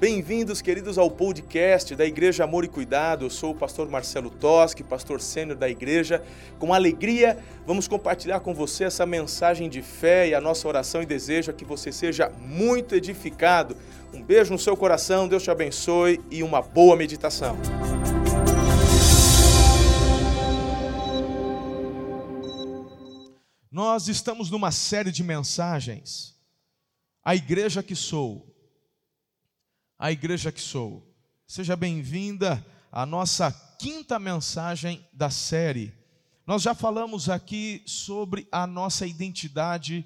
Bem-vindos, queridos, ao podcast da Igreja Amor e Cuidado. Eu sou o pastor Marcelo Toschi, pastor sênior da igreja. Com alegria, vamos compartilhar com você essa mensagem de fé e a nossa oração e desejo é que você seja muito edificado. Um beijo no seu coração, Deus te abençoe e uma boa meditação. Nós estamos numa série de mensagens. A igreja que sou a igreja que sou. Seja bem-vinda à nossa quinta mensagem da série. Nós já falamos aqui sobre a nossa identidade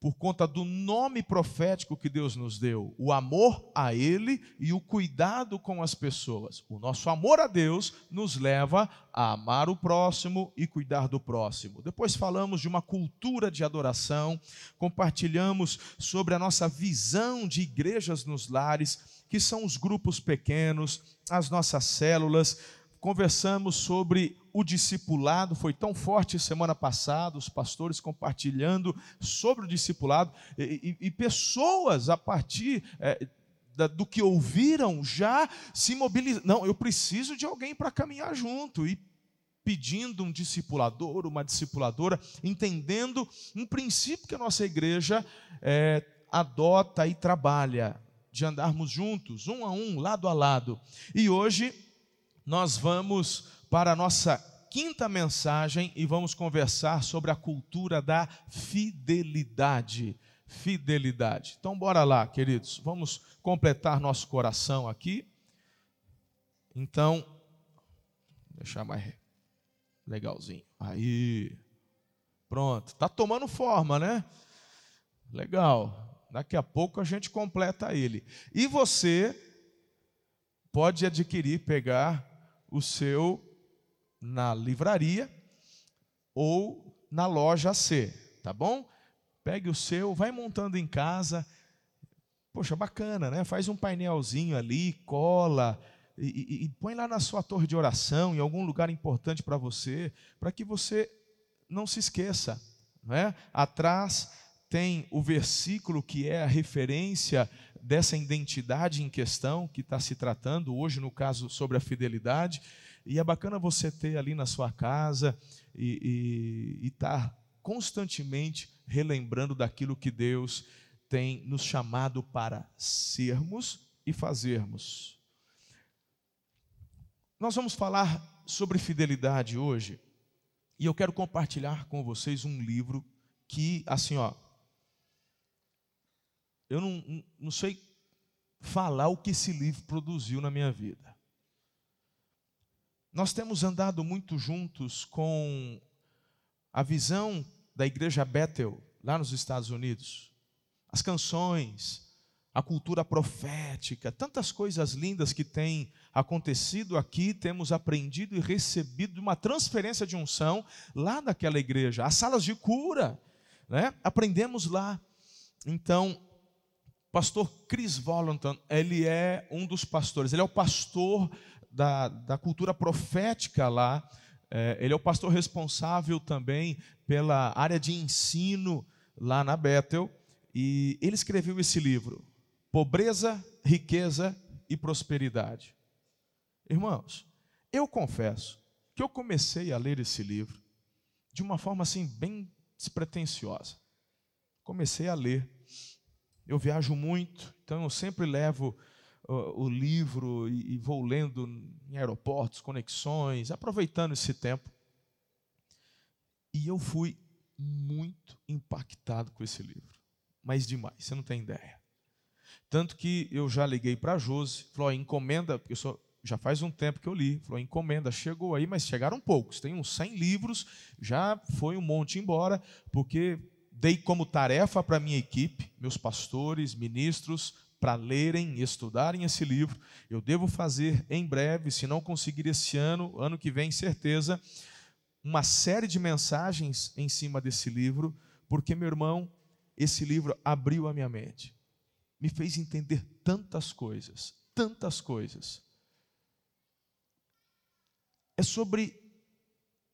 por conta do nome profético que Deus nos deu, o amor a Ele e o cuidado com as pessoas. O nosso amor a Deus nos leva a amar o próximo e cuidar do próximo. Depois falamos de uma cultura de adoração, compartilhamos sobre a nossa visão de igrejas nos lares, que são os grupos pequenos, as nossas células. Conversamos sobre o discipulado foi tão forte semana passada, os pastores compartilhando sobre o discipulado, e, e, e pessoas a partir é, do que ouviram já se mobilizam. Não, eu preciso de alguém para caminhar junto, e pedindo um discipulador, uma discipuladora, entendendo um princípio que a nossa igreja é, adota e trabalha, de andarmos juntos, um a um, lado a lado. E hoje nós vamos para a nossa quinta mensagem e vamos conversar sobre a cultura da fidelidade. Fidelidade. Então, bora lá, queridos, vamos completar nosso coração aqui. Então, deixar mais legalzinho. Aí, pronto, tá tomando forma, né? Legal. Daqui a pouco a gente completa ele. E você pode adquirir, pegar o seu na livraria ou na loja C, tá bom? Pegue o seu, vai montando em casa. Poxa, bacana, né? Faz um painelzinho ali, cola e, e, e põe lá na sua torre de oração, em algum lugar importante para você, para que você não se esqueça. Não é? Atrás tem o versículo que é a referência dessa identidade em questão que está se tratando, hoje no caso sobre a fidelidade. E é bacana você ter ali na sua casa e estar tá constantemente relembrando daquilo que Deus tem nos chamado para sermos e fazermos. Nós vamos falar sobre fidelidade hoje, e eu quero compartilhar com vocês um livro que, assim, ó, eu não, não sei falar o que esse livro produziu na minha vida. Nós temos andado muito juntos com a visão da igreja Bethel, lá nos Estados Unidos. As canções, a cultura profética, tantas coisas lindas que têm acontecido aqui, temos aprendido e recebido uma transferência de unção lá daquela igreja. As salas de cura, né? aprendemos lá. Então, pastor Chris Volanton, ele é um dos pastores, ele é o pastor da, da cultura profética lá. É, ele é o pastor responsável também pela área de ensino lá na Bethel. E ele escreveu esse livro, Pobreza, Riqueza e Prosperidade. Irmãos, eu confesso que eu comecei a ler esse livro de uma forma assim bem despretensiosa. Comecei a ler. Eu viajo muito, então eu sempre levo o, livro e, vou lendo em aeroportos, conexões, aproveitando esse tempo. E eu fui muito impactado com esse livro. Mas demais, você não tem ideia. Tanto que eu já liguei para a Josi, falou, encomenda, porque eu só, já faz um tempo que eu li, falou, encomenda, chegou aí, mas chegaram poucos, tem uns 100 livros, já foi um monte embora, porque dei como tarefa para minha equipe, meus pastores, ministros, para lerem e estudarem esse livro. Eu devo fazer em breve, se não conseguir esse ano, ano que vem, certeza, uma série de mensagens em cima desse livro, porque, meu irmão, esse livro abriu a minha mente, me fez entender tantas coisas, tantas coisas. É sobre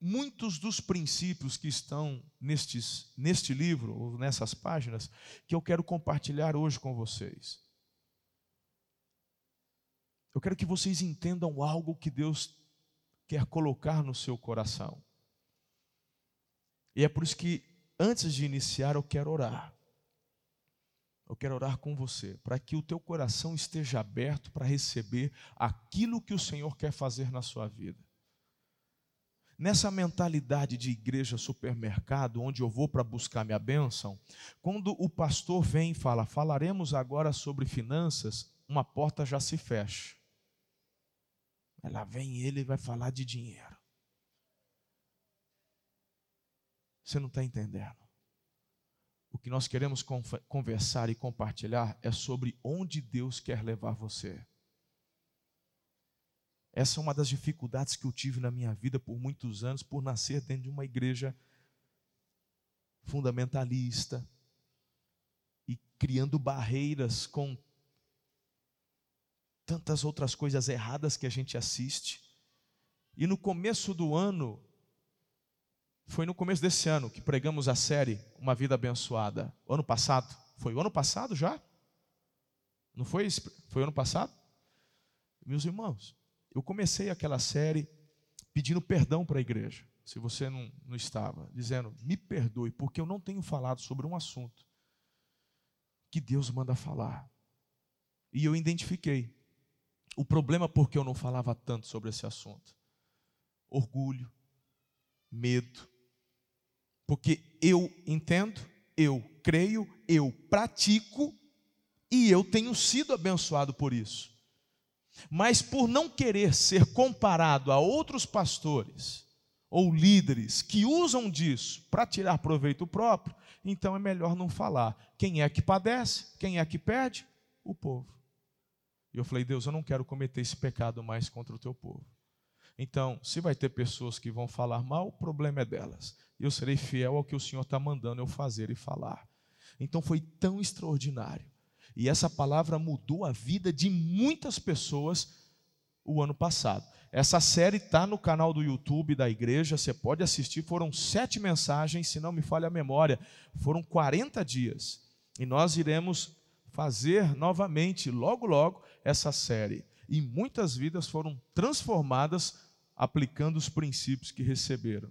muitos dos princípios que estão nestes, neste livro, ou nessas páginas, que eu quero compartilhar hoje com vocês. Eu quero que vocês entendam algo que Deus quer colocar no seu coração. E é por isso que, antes de iniciar, eu quero orar. Eu quero orar com você, para que o teu coração esteja aberto para receber aquilo que o Senhor quer fazer na sua vida. Nessa mentalidade de igreja supermercado, onde eu vou para buscar minha bênção, quando o pastor vem e fala, falaremos agora sobre finanças, uma porta já se fecha. Aí lá vem ele e vai falar de dinheiro. Você não está entendendo. O que nós queremos conversar e compartilhar é sobre onde Deus quer levar você. Essa é uma das dificuldades que eu tive na minha vida por muitos anos, por nascer dentro de uma igreja fundamentalista e criando barreiras com tantas outras coisas erradas que a gente assiste. E no começo do ano, foi no começo desse ano que pregamos a série Uma Vida Abençoada. O ano passado? Foi o ano passado já? Não foi? Foi o ano passado? Meus irmãos, eu comecei aquela série pedindo perdão para a igreja, se você não, não estava, dizendo: me perdoe, porque eu não tenho falado sobre um assunto que Deus manda falar. E eu identifiquei o problema porque eu não falava tanto sobre esse assunto: orgulho, medo. Porque eu entendo, eu creio, eu pratico e eu tenho sido abençoado por isso. Mas por não querer ser comparado a outros pastores ou líderes que usam disso para tirar proveito próprio, então é melhor não falar. Quem é que padece? Quem é que perde? O povo. E eu falei, Deus, eu não quero cometer esse pecado mais contra o teu povo. Então, se vai ter pessoas que vão falar mal, o problema é delas. Eu serei fiel ao que o Senhor está mandando eu fazer e falar. Então foi tão extraordinário e essa palavra mudou a vida de muitas pessoas o ano passado. Essa série está no canal do YouTube da igreja, você pode assistir. Foram sete mensagens, se não me falha a memória, foram 40 dias. E nós iremos fazer novamente, logo, logo, essa série. E muitas vidas foram transformadas aplicando os princípios que receberam.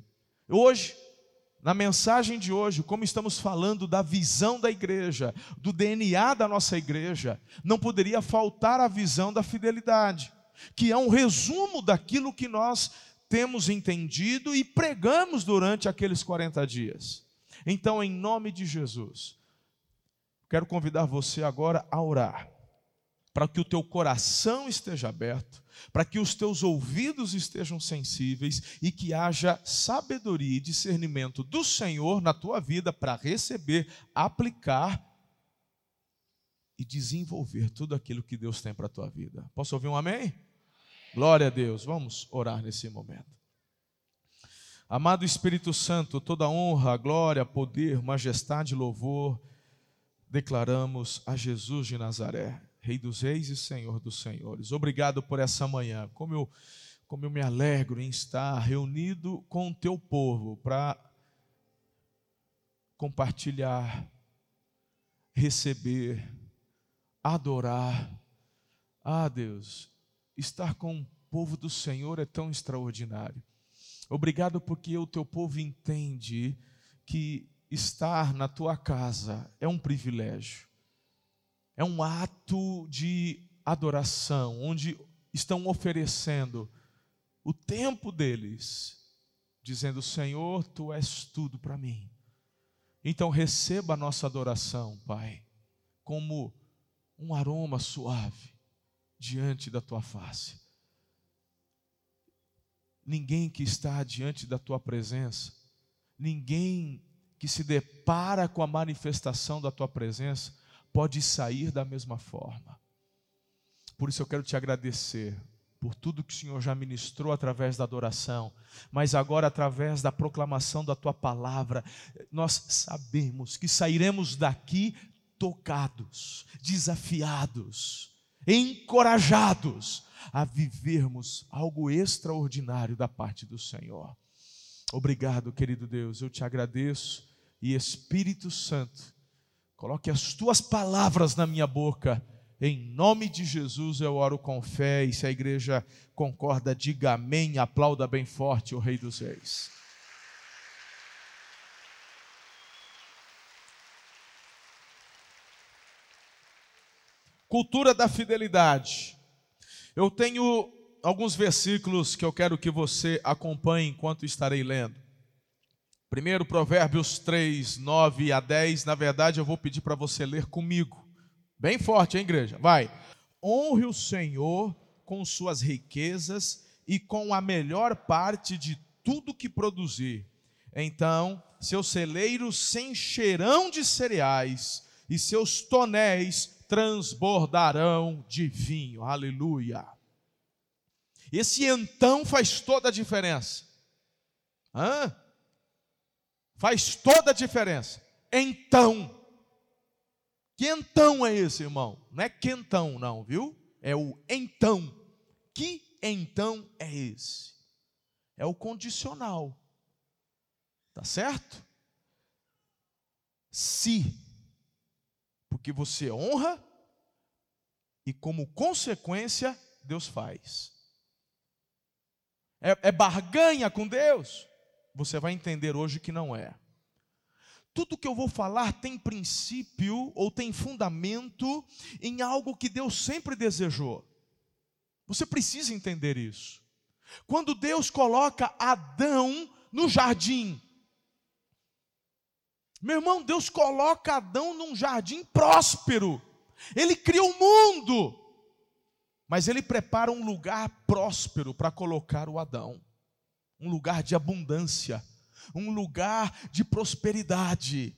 Hoje, na mensagem de hoje, como estamos falando da visão da igreja, do DNA da nossa igreja, não poderia faltar a visão da fidelidade, que é um resumo daquilo que nós temos entendido e pregamos durante aqueles 40 dias. Então, em nome de Jesus, quero convidar você agora a orar, para que o teu coração esteja aberto para que os teus ouvidos estejam sensíveis e que haja sabedoria e discernimento do Senhor na tua vida para receber, aplicar e desenvolver tudo aquilo que Deus tem para a tua vida. Posso ouvir um amém? Glória a Deus. Vamos orar nesse momento. Amado Espírito Santo, toda honra, glória, poder, majestade louvor declaramos a Jesus de Nazaré. Rei dos Reis e Senhor dos Senhores. Obrigado por essa manhã. Como eu, como eu me alegro em estar reunido com o teu povo para compartilhar, receber, adorar. Ah, Deus, estar com o povo do Senhor é tão extraordinário. Obrigado porque o teu povo entende que estar na tua casa é um privilégio é um ato de adoração, onde estão oferecendo o tempo deles, dizendo: Senhor, tu és tudo para mim. Então receba a nossa adoração, Pai, como um aroma suave diante da tua face. Ninguém que está diante da tua presença, ninguém que se depara com a manifestação da tua presença, pode sair da mesma forma. Por isso eu quero te agradecer por tudo que o Senhor já ministrou através da adoração, mas agora através da proclamação da tua palavra, nós sabemos que sairemos daqui tocados, desafiados, encorajados a vivermos algo extraordinário da parte do Senhor. Obrigado, querido Deus, eu te agradeço e Espírito Santo, coloque as tuas palavras na minha boca. Em nome de Jesus eu oro com fé e se a igreja concorda, diga amém, aplauda bem forte o Rei dos Reis. Cultura da fidelidade. Eu tenho alguns versículos que eu quero que você acompanhe enquanto estarei lendo. Primeiro, Provérbios 3, 9 a 10. Na verdade, eu vou pedir para você ler comigo. Bem forte, hein, igreja? Vai. Honre o Senhor com suas riquezas e com a melhor parte de tudo que produzir. Então, seus celeiros se encherão de cereais e seus tonéis transbordarão de vinho. Aleluia. Esse então faz toda a diferença. Hã? Faz toda a diferença. Então. Que então é esse, irmão? Não é quentão, não, viu? É o então. Que então é esse? É o condicional. Tá certo? Se. Porque você honra e, como consequência, Deus faz é, é barganha com Deus? Você vai entender hoje que não é. Tudo que eu vou falar tem princípio ou tem fundamento em algo que Deus sempre desejou. Você precisa entender isso. Quando Deus coloca Adão no jardim, meu irmão, Deus coloca Adão num jardim próspero. Ele cria o um mundo. Mas ele prepara um lugar próspero para colocar o Adão, um lugar de abundância, um lugar de prosperidade.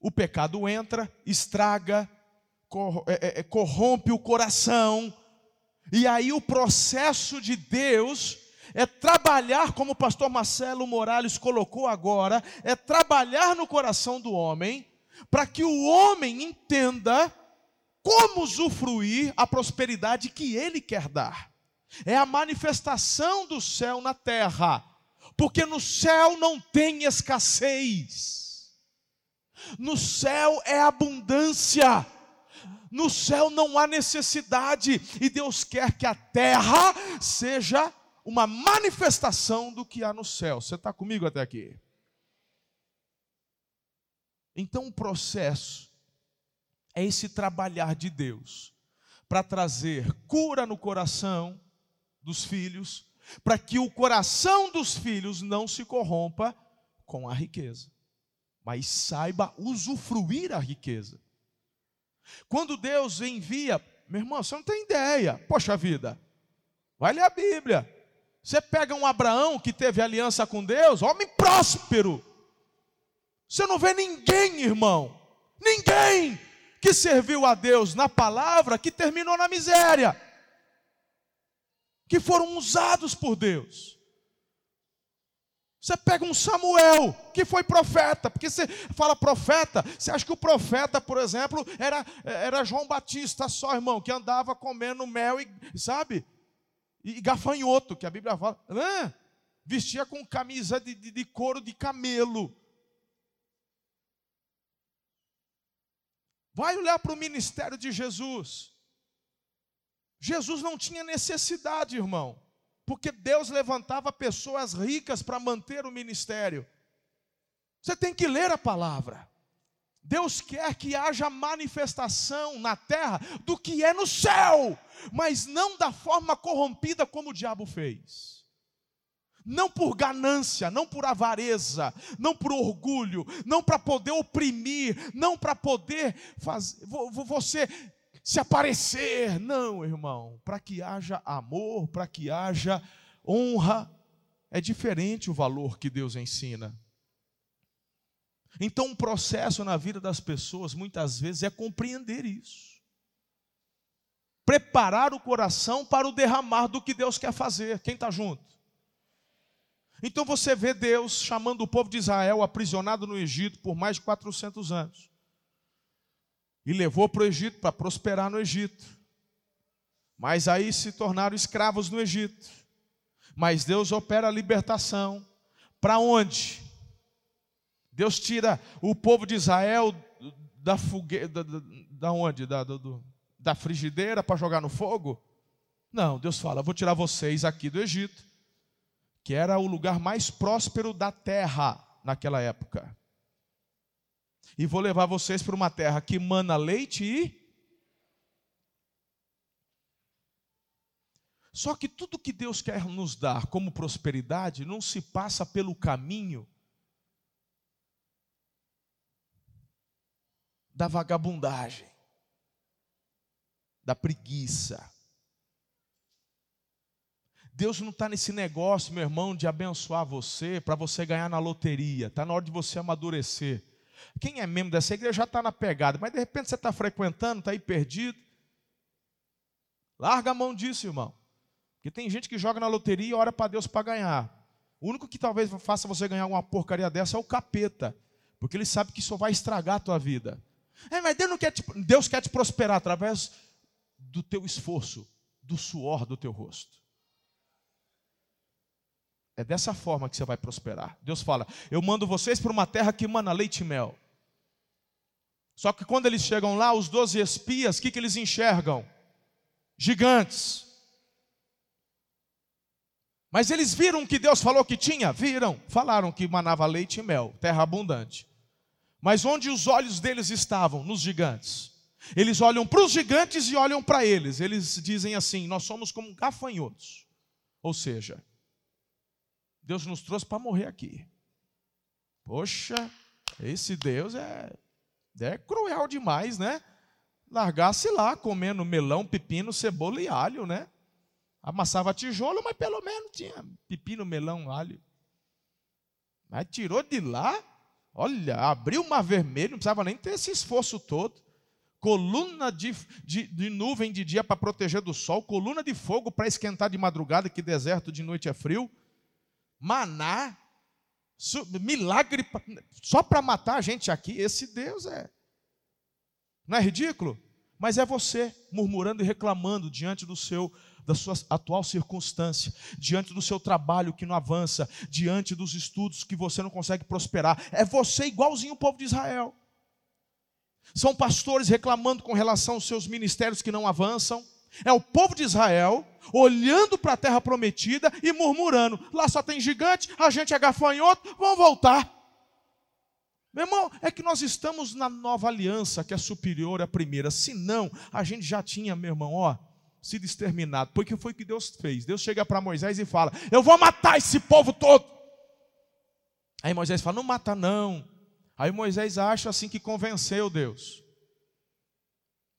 O pecado entra, estraga, é, é, é, corrompe o coração, e aí o processo de Deus é trabalhar, como o pastor Marcelo Morales colocou agora, é trabalhar no coração do homem, para que o homem entenda como usufruir a prosperidade que Ele quer dar. É a manifestação do céu na terra, porque no céu não tem escassez, no céu é abundância. No céu não há necessidade, e Deus quer que a terra seja uma manifestação do que há no céu. Você está comigo até aqui? Então, o processo é esse trabalhar de Deus para trazer cura no coração dos filhos, para que o coração dos filhos não se corrompa com a riqueza, mas saiba usufruir a riqueza. Quando Deus envia, meu irmão, você não tem ideia, poxa vida, vai ler a Bíblia. Você pega um Abraão que teve aliança com Deus, homem próspero. Você não vê ninguém, irmão, ninguém que serviu a Deus na palavra que terminou na miséria, que foram usados por Deus. Você pega um Samuel, que foi profeta, porque você fala profeta, você acha que o profeta, por exemplo, era, era João Batista só, irmão, que andava comendo mel e, sabe? E gafanhoto, que a Bíblia fala, né? vestia com camisa de, de, de couro de camelo. Vai olhar para o ministério de Jesus. Jesus não tinha necessidade, irmão, porque Deus levantava pessoas ricas para manter o ministério. Você tem que ler a palavra. Deus quer que haja manifestação na terra do que é no céu, mas não da forma corrompida como o diabo fez não por ganância, não por avareza, não por orgulho, não para poder oprimir, não para poder fazer você se aparecer, não, irmão, para que haja amor, para que haja honra, é diferente o valor que Deus ensina. Então, um processo na vida das pessoas, muitas vezes, é compreender isso. Preparar o coração para o derramar do que Deus quer fazer. Quem está junto? Então você vê Deus chamando o povo de Israel aprisionado no Egito por mais de 400 anos. E levou para o Egito para prosperar no Egito. Mas aí se tornaram escravos no Egito. Mas Deus opera a libertação. Para onde? Deus tira o povo de Israel da fogueira, da, da, da onde? Da, do, da frigideira para jogar no fogo? Não, Deus fala: vou tirar vocês aqui do Egito, que era o lugar mais próspero da terra naquela época. E vou levar vocês para uma terra que mana leite e. Só que tudo que Deus quer nos dar como prosperidade não se passa pelo caminho da vagabundagem, da preguiça. Deus não está nesse negócio, meu irmão, de abençoar você para você ganhar na loteria. Está na hora de você amadurecer. Quem é membro dessa igreja já está na pegada, mas de repente você está frequentando, está aí perdido. Larga a mão disso, irmão. Porque tem gente que joga na loteria e ora para Deus para ganhar. O único que talvez faça você ganhar uma porcaria dessa é o capeta. Porque ele sabe que isso vai estragar a tua vida. É, mas Deus, não quer te, Deus quer te prosperar através do teu esforço, do suor do teu rosto. É dessa forma que você vai prosperar. Deus fala: Eu mando vocês para uma terra que mana leite e mel. Só que quando eles chegam lá, os doze espias, o que, que eles enxergam? Gigantes. Mas eles viram que Deus falou que tinha? Viram. Falaram que manava leite e mel, terra abundante. Mas onde os olhos deles estavam? Nos gigantes. Eles olham para os gigantes e olham para eles. Eles dizem assim: Nós somos como gafanhotos. Ou seja, Deus nos trouxe para morrer aqui. Poxa, esse Deus é, é cruel demais, né? Largasse lá comendo melão, pepino, cebola e alho, né? Amassava tijolo, mas pelo menos tinha pepino, melão, alho. Mas tirou de lá, olha, abriu o mar vermelho, não precisava nem ter esse esforço todo. Coluna de, de, de nuvem de dia para proteger do sol, coluna de fogo para esquentar de madrugada, que deserto de noite é frio maná, milagre só para matar a gente aqui. Esse Deus é. Não é ridículo? Mas é você murmurando e reclamando diante do seu da sua atual circunstância, diante do seu trabalho que não avança, diante dos estudos que você não consegue prosperar. É você igualzinho o povo de Israel. São pastores reclamando com relação aos seus ministérios que não avançam é o povo de Israel olhando para a terra prometida e murmurando: lá só tem gigante, a gente é gafanhoto, vamos voltar. Meu irmão, é que nós estamos na nova aliança que é superior à primeira. Se não, a gente já tinha, meu irmão, ó, sido exterminado. Porque foi o que Deus fez. Deus chega para Moisés e fala: Eu vou matar esse povo todo. Aí Moisés fala: Não mata, não. Aí Moisés acha assim que convenceu Deus.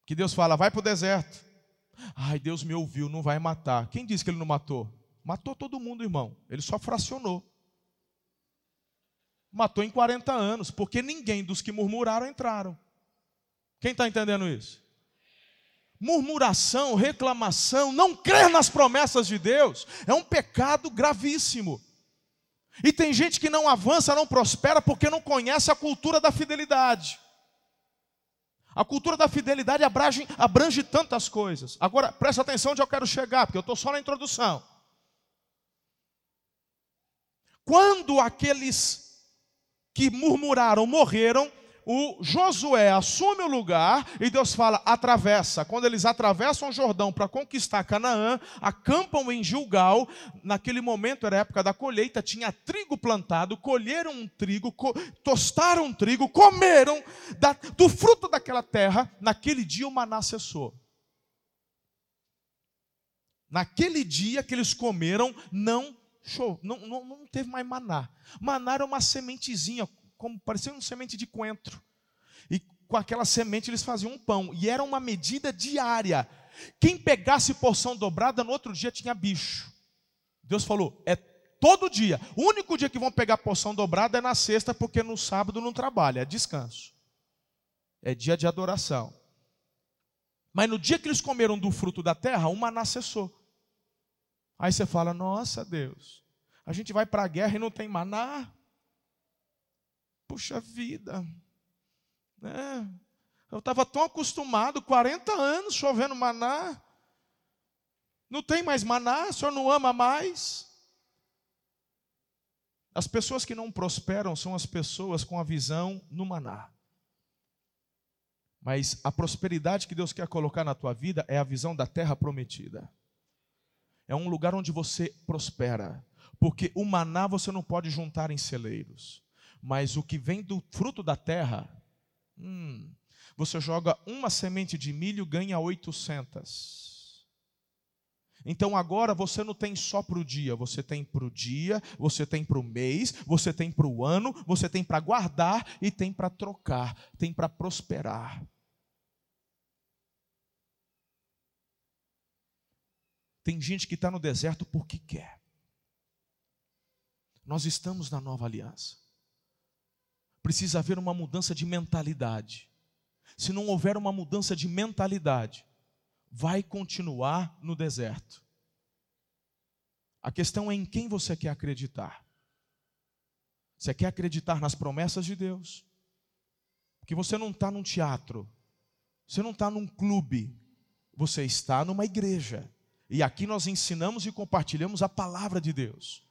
Que Deus fala: Vai para o deserto. Ai, Deus me ouviu, não vai matar. Quem disse que ele não matou? Matou todo mundo, irmão. Ele só fracionou. Matou em 40 anos, porque ninguém dos que murmuraram entraram. Quem está entendendo isso? Murmuração, reclamação, não crer nas promessas de Deus é um pecado gravíssimo. E tem gente que não avança, não prospera porque não conhece a cultura da fidelidade. A cultura da fidelidade abrange, abrange tantas coisas. Agora, presta atenção onde eu quero chegar, porque eu estou só na introdução. Quando aqueles que murmuraram morreram, o Josué assume o lugar e Deus fala: atravessa. Quando eles atravessam o Jordão para conquistar Canaã, acampam em Gilgal. Naquele momento era a época da colheita, tinha trigo plantado, colheram um trigo, co tostaram um trigo, comeram da, do fruto daquela terra. Naquele dia o maná cessou. Naquele dia que eles comeram, não, show, não, não, não teve mais maná. Maná era uma sementezinha, como parecia uma semente de coentro. E com aquela semente eles faziam um pão. E era uma medida diária. Quem pegasse porção dobrada, no outro dia tinha bicho. Deus falou: é todo dia. O único dia que vão pegar porção dobrada é na sexta, porque no sábado não trabalha, é descanso. É dia de adoração. Mas no dia que eles comeram do fruto da terra, uma maná cessou. Aí você fala: Nossa Deus, a gente vai para a guerra e não tem maná. Puxa vida. Né? Eu estava tão acostumado, 40 anos chovendo maná. Não tem mais maná, o senhor não ama mais. As pessoas que não prosperam são as pessoas com a visão no maná. Mas a prosperidade que Deus quer colocar na tua vida é a visão da terra prometida. É um lugar onde você prospera. Porque o maná você não pode juntar em celeiros. Mas o que vem do fruto da terra, hum, você joga uma semente de milho, ganha 800. Então agora você não tem só para o dia, você tem para o dia, você tem para o mês, você tem para o ano, você tem para guardar e tem para trocar, tem para prosperar. Tem gente que está no deserto porque quer. Nós estamos na nova aliança. Precisa haver uma mudança de mentalidade. Se não houver uma mudança de mentalidade, vai continuar no deserto. A questão é em quem você quer acreditar. Você quer acreditar nas promessas de Deus? Porque você não está num teatro, você não está num clube, você está numa igreja. E aqui nós ensinamos e compartilhamos a palavra de Deus.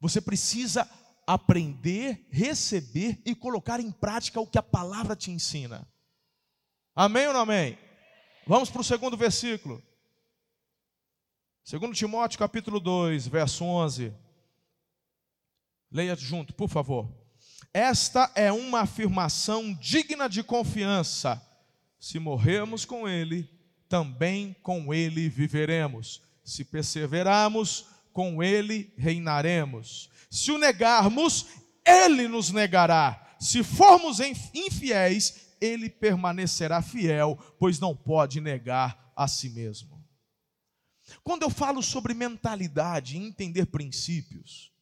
Você precisa aprender, receber e colocar em prática o que a palavra te ensina. Amém ou não amém? Vamos para o segundo versículo. Segundo Timóteo capítulo 2, verso 11. Leia junto, por favor. Esta é uma afirmação digna de confiança. Se morrermos com ele, também com ele viveremos. Se perseverarmos, com ele reinaremos. Se o negarmos, ele nos negará. Se formos infiéis, ele permanecerá fiel, pois não pode negar a si mesmo. Quando eu falo sobre mentalidade e entender princípios,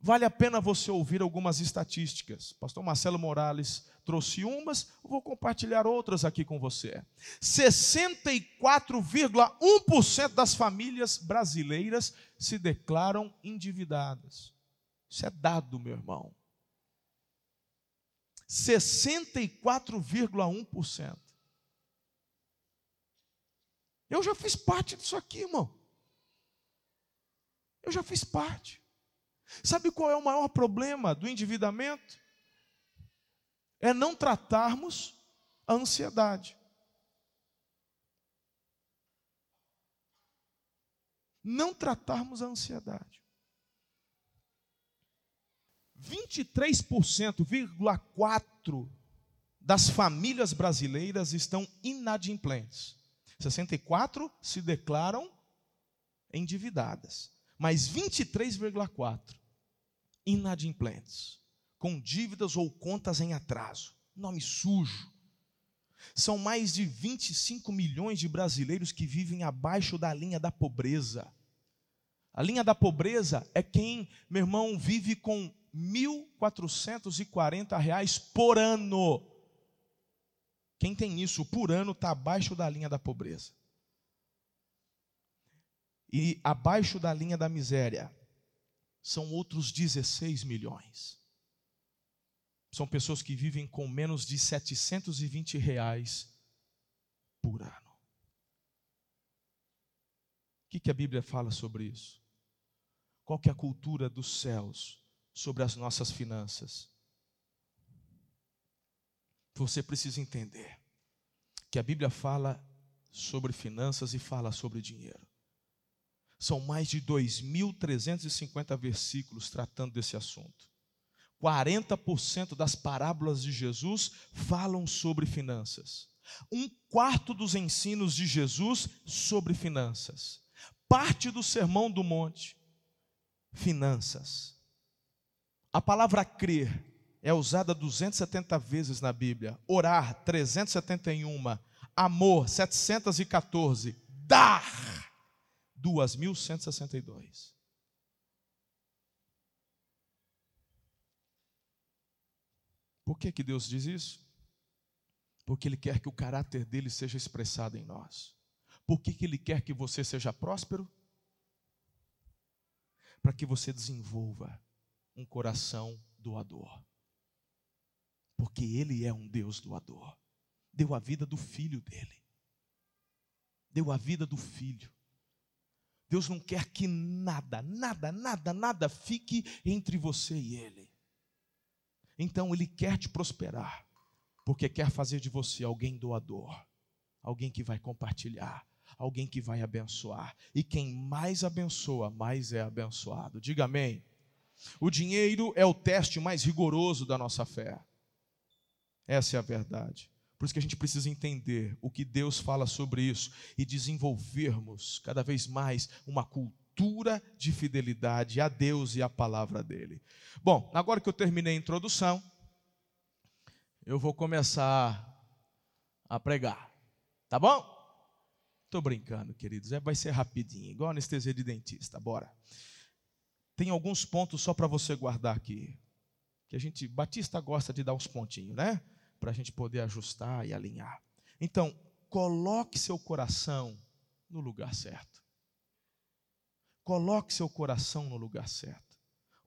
vale a pena você ouvir algumas estatísticas. Pastor Marcelo Morales trouxe umas, vou compartilhar outras aqui com você. 64,1% das famílias brasileiras se declaram endividadas. Isso é dado, meu irmão. 64,1%. Eu já fiz parte disso aqui, irmão. Eu já fiz parte. Sabe qual é o maior problema do endividamento? É não tratarmos a ansiedade. Não tratarmos a ansiedade. 23,4% das famílias brasileiras estão inadimplentes. 64 se declaram endividadas, mas 23,4 inadimplentes, com dívidas ou contas em atraso. Nome sujo. São mais de 25 milhões de brasileiros que vivem abaixo da linha da pobreza. A linha da pobreza é quem, meu irmão, vive com 1.440 reais por ano. Quem tem isso por ano está abaixo da linha da pobreza. E abaixo da linha da miséria são outros 16 milhões. São pessoas que vivem com menos de 720 reais por ano. O que, que a Bíblia fala sobre isso? Qual que é a cultura dos céus sobre as nossas finanças. Você precisa entender que a Bíblia fala sobre finanças e fala sobre dinheiro. São mais de 2.350 versículos tratando desse assunto. 40% das parábolas de Jesus falam sobre finanças. Um quarto dos ensinos de Jesus sobre finanças. Parte do sermão do monte, finanças. A palavra crer é usada 270 vezes na Bíblia, orar 371, amor 714, dar 2162. Por que, que Deus diz isso? Porque Ele quer que o caráter dele seja expressado em nós. Por que, que Ele quer que você seja próspero? Para que você desenvolva um coração doador. Porque Ele é um Deus doador. Deu a vida do filho dele. Deu a vida do filho. Deus não quer que nada, nada, nada, nada fique entre você e Ele. Então Ele quer te prosperar, porque quer fazer de você alguém doador, alguém que vai compartilhar, alguém que vai abençoar. E quem mais abençoa, mais é abençoado. Diga amém. O dinheiro é o teste mais rigoroso da nossa fé. Essa é a verdade. Por isso que a gente precisa entender o que Deus fala sobre isso e desenvolvermos cada vez mais uma cultura de fidelidade a Deus e à palavra dele. Bom, agora que eu terminei a introdução, eu vou começar a pregar. Tá bom? Estou brincando, queridos. É, vai ser rapidinho, igual anestesia de dentista. Bora. Tem alguns pontos só para você guardar aqui. Que a gente, Batista gosta de dar uns pontinhos, né? Para a gente poder ajustar e alinhar. Então, coloque seu coração no lugar certo. Coloque seu coração no lugar certo.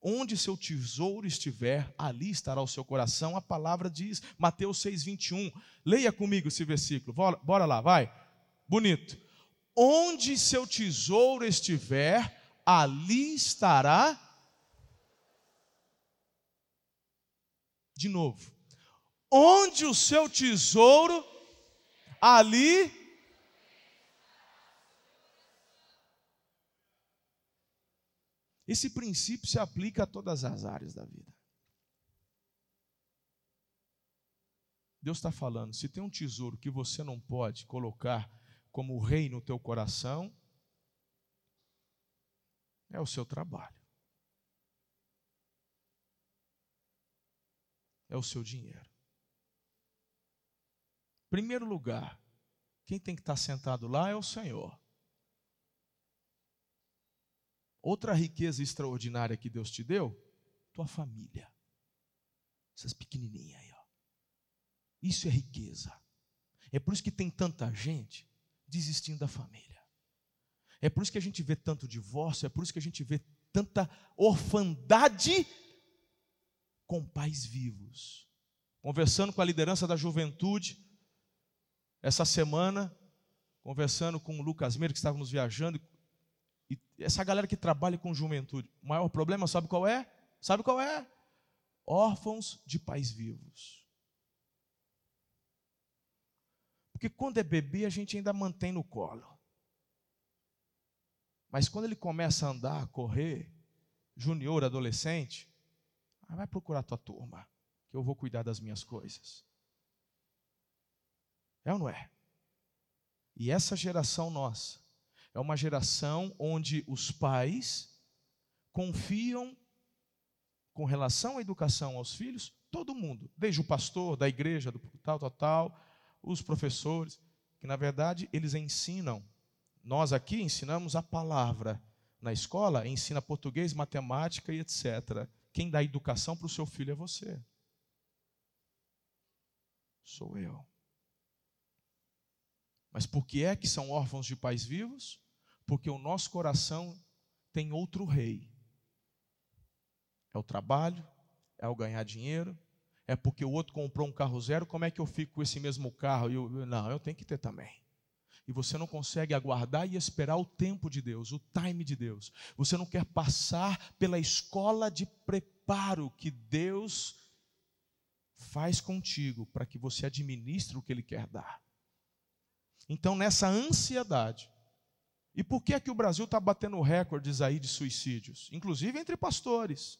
Onde seu tesouro estiver, ali estará o seu coração. A palavra diz, Mateus 6,21. Leia comigo esse versículo. Bora, lá, vai. Bonito. Onde seu tesouro estiver, ali estará. De novo. Onde o seu tesouro, ali. Esse princípio se aplica a todas as áreas da vida. Deus está falando: se tem um tesouro que você não pode colocar como rei no teu coração é o seu trabalho. É o seu dinheiro. Primeiro lugar, quem tem que estar sentado lá é o Senhor. Outra riqueza extraordinária que Deus te deu, tua família. Essas pequenininhas aí, ó. Isso é riqueza. É por isso que tem tanta gente desistindo da família. É por isso que a gente vê tanto divórcio, é por isso que a gente vê tanta orfandade com pais vivos. Conversando com a liderança da juventude, essa semana, conversando com o Lucas Meira, que estávamos viajando, e essa galera que trabalha com juventude, o maior problema, sabe qual é? Sabe qual é? Órfãos de pais vivos. Porque quando é bebê, a gente ainda mantém no colo. Mas quando ele começa a andar, correr, junior, adolescente, vai procurar tua turma, que eu vou cuidar das minhas coisas. É ou não é? E essa geração nossa é uma geração onde os pais confiam com relação à educação aos filhos, todo mundo, desde o pastor da igreja, do tal, tal, tal, os professores, que na verdade eles ensinam. Nós aqui ensinamos a palavra. Na escola, ensina português, matemática e etc. Quem dá educação para o seu filho é você. Sou eu. Mas por que é que são órfãos de pais vivos? Porque o nosso coração tem outro rei. É o trabalho, é o ganhar dinheiro, é porque o outro comprou um carro zero, como é que eu fico com esse mesmo carro? Eu, não, eu tenho que ter também. E você não consegue aguardar e esperar o tempo de Deus, o time de Deus. Você não quer passar pela escola de preparo que Deus faz contigo para que você administre o que Ele quer dar. Então, nessa ansiedade, e por que é que o Brasil está batendo recordes aí de suicídios? Inclusive entre pastores.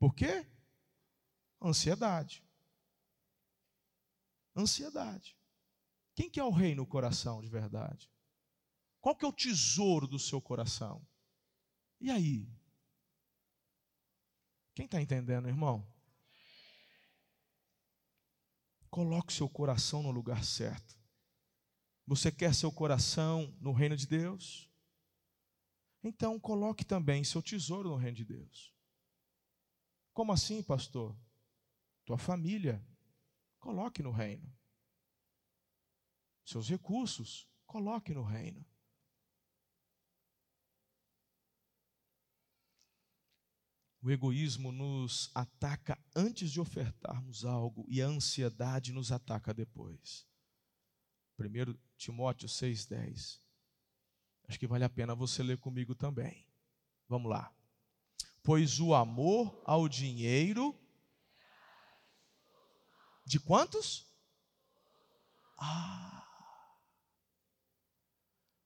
Por quê? Ansiedade. Ansiedade. Quem que é o rei no coração de verdade? Qual que é o tesouro do seu coração? E aí? Quem está entendendo, irmão? Coloque seu coração no lugar certo. Você quer seu coração no reino de Deus? Então coloque também seu tesouro no reino de Deus. Como assim, pastor? tua família, coloque no reino. Seus recursos, coloque no reino. O egoísmo nos ataca antes de ofertarmos algo e a ansiedade nos ataca depois. 1 Timóteo 6,10. Acho que vale a pena você ler comigo também. Vamos lá. Pois o amor ao dinheiro. De quantos? Ah.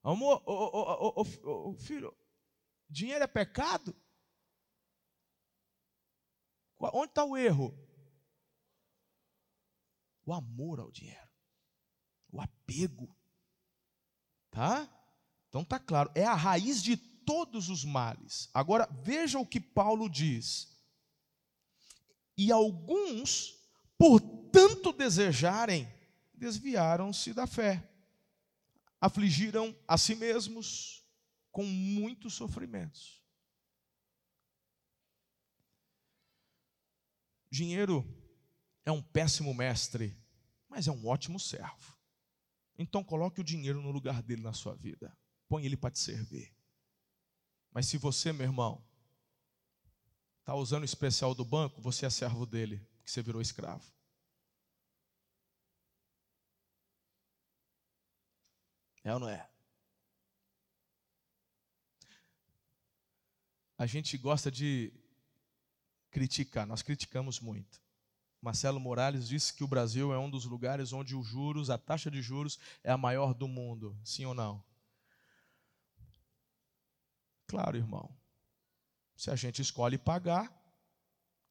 Amor, oh, oh, oh, filho, dinheiro é pecado? Onde está o erro? O amor ao dinheiro, o apego, tá? Então tá claro, é a raiz de todos os males. Agora veja o que Paulo diz. E alguns, por tanto desejarem, desviaram-se da fé, afligiram a si mesmos com muitos sofrimentos. Dinheiro é um péssimo mestre, mas é um ótimo servo. Então coloque o dinheiro no lugar dele na sua vida. Põe ele para te servir. Mas se você, meu irmão, está usando o especial do banco, você é servo dele, porque você virou escravo. É ou não é? A gente gosta de criticar, nós criticamos muito. Marcelo Morales disse que o Brasil é um dos lugares onde os juros, a taxa de juros é a maior do mundo. Sim ou não? Claro, irmão. Se a gente escolhe pagar,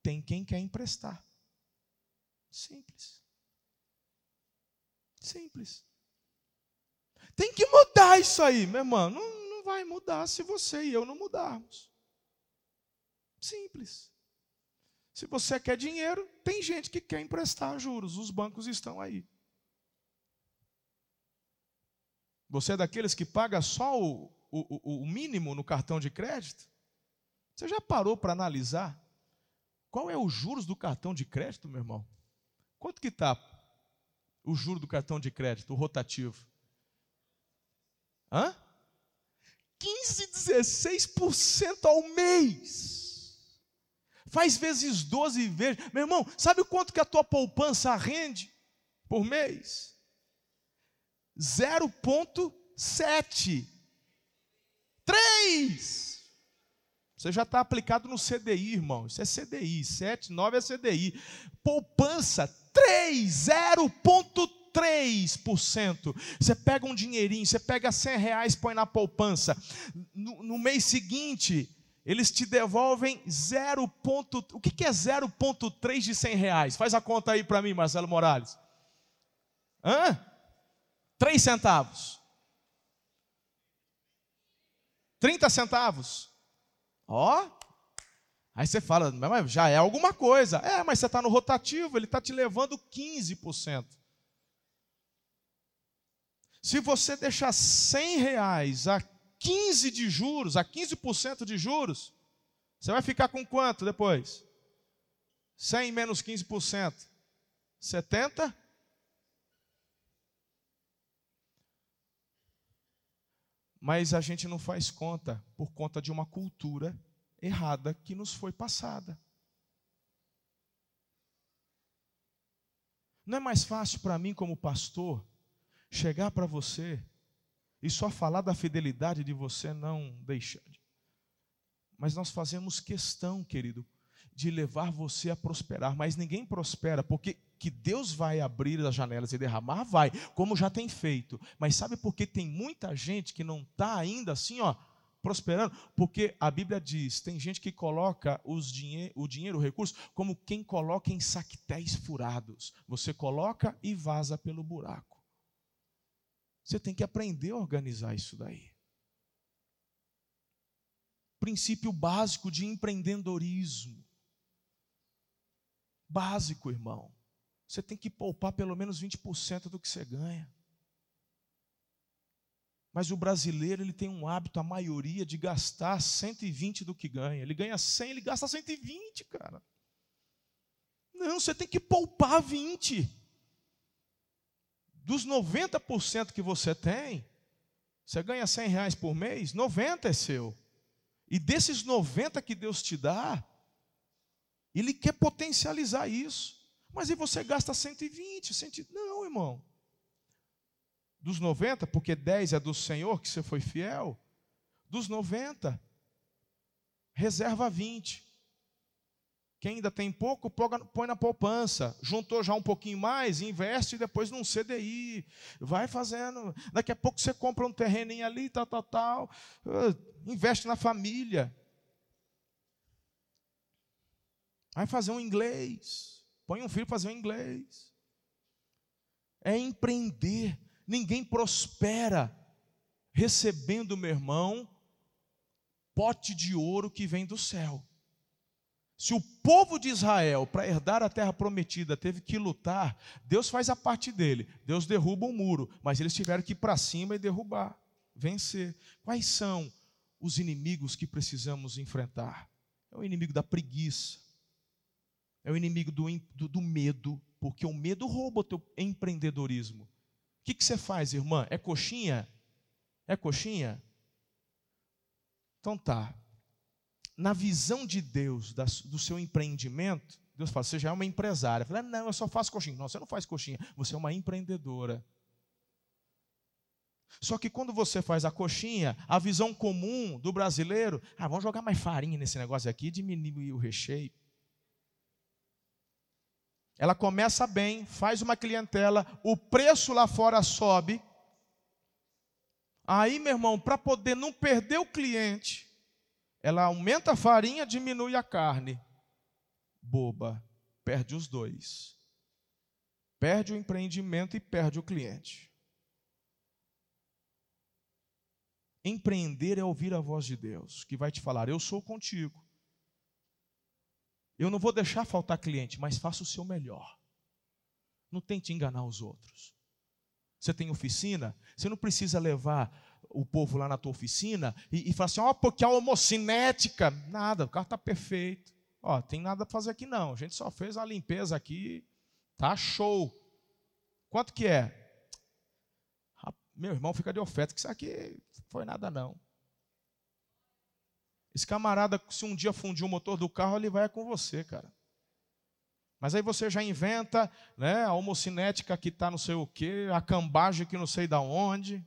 tem quem quer emprestar. Simples. Simples. Tem que mudar isso aí, meu irmão. Não, não vai mudar se você e eu não mudarmos. Simples. Se você quer dinheiro, tem gente que quer emprestar juros. Os bancos estão aí. Você é daqueles que paga só o, o, o mínimo no cartão de crédito? Você já parou para analisar qual é o juros do cartão de crédito, meu irmão? Quanto que está o juro do cartão de crédito, o rotativo? Hã? 15, 16% ao mês. Faz vezes 12 vezes. Meu irmão, sabe quanto que a tua poupança rende por mês? 0,7. 3. Você já está aplicado no CDI, irmão. Isso é CDI. 7, 9 é CDI. Poupança 3, 0,3. 3%. Você pega um dinheirinho, você pega 100 reais, põe na poupança. No, no mês seguinte, eles te devolvem 0. Ponto, o que, que é 0,3 de 100 reais? Faz a conta aí para mim, Marcelo Morales. Hã? 3 centavos. 30 centavos. Ó. Aí você fala, mas já é alguma coisa. É, mas você está no rotativo, ele está te levando 15%. Se você deixar 100 reais a 15 de juros, a 15% de juros, você vai ficar com quanto depois? 100 menos 15%. 70? Mas a gente não faz conta por conta de uma cultura errada que nos foi passada. Não é mais fácil para mim, como pastor, chegar para você e só falar da fidelidade de você não deixar. Mas nós fazemos questão, querido, de levar você a prosperar, mas ninguém prospera, porque que Deus vai abrir as janelas e derramar, vai, como já tem feito. Mas sabe por que tem muita gente que não está ainda assim, ó, prosperando? Porque a Bíblia diz: tem gente que coloca os dinhe o dinheiro, o recurso, como quem coloca em saquetéis furados. Você coloca e vaza pelo buraco. Você tem que aprender a organizar isso daí. Princípio básico de empreendedorismo. Básico, irmão. Você tem que poupar pelo menos 20% do que você ganha. Mas o brasileiro, ele tem um hábito, a maioria, de gastar 120 do que ganha. Ele ganha 100, ele gasta 120, cara. Não, você tem que poupar 20 dos 90% que você tem, você ganha 100 reais por mês, 90 é seu. E desses 90 que Deus te dá, Ele quer potencializar isso. Mas aí você gasta 120, 100, não, irmão. Dos 90, porque 10 é do Senhor, que você foi fiel, Dos 90, reserva 20. Quem ainda tem pouco, põe na poupança. Juntou já um pouquinho mais, investe depois num CDI. Vai fazendo. Daqui a pouco você compra um terreninho ali, tal, tal, tal. Uh, investe na família. Vai fazer um inglês. Põe um filho fazer um inglês. É empreender. Ninguém prospera recebendo, meu irmão, pote de ouro que vem do céu. Se o povo de Israel, para herdar a terra prometida, teve que lutar, Deus faz a parte dele. Deus derruba o um muro, mas eles tiveram que ir para cima e derrubar, vencer. Quais são os inimigos que precisamos enfrentar? É o inimigo da preguiça, é o inimigo do, do, do medo, porque o medo rouba o teu empreendedorismo. O que, que você faz, irmã? É coxinha? É coxinha? Então tá na visão de Deus, do seu empreendimento, Deus fala, você já é uma empresária. Fala, não, eu só faço coxinha. Não, você não faz coxinha, você é uma empreendedora. Só que quando você faz a coxinha, a visão comum do brasileiro, ah, vamos jogar mais farinha nesse negócio aqui, diminuir o recheio. Ela começa bem, faz uma clientela, o preço lá fora sobe. Aí, meu irmão, para poder não perder o cliente, ela aumenta a farinha, diminui a carne. Boba, perde os dois. Perde o empreendimento e perde o cliente. Empreender é ouvir a voz de Deus, que vai te falar: Eu sou contigo. Eu não vou deixar faltar cliente, mas faça o seu melhor. Não tente enganar os outros. Você tem oficina, você não precisa levar o povo lá na tua oficina e, e fala assim: ó, oh, porque a homocinética, nada, o carro está perfeito. Ó, tem nada para fazer aqui não. A gente só fez a limpeza aqui, tá show. Quanto que é? Meu irmão fica de oferta, que isso aqui foi nada não. Esse camarada, se um dia fundir o motor do carro, ele vai com você, cara. Mas aí você já inventa né, a homocinética que está não sei o quê, a cambagem que não sei da onde.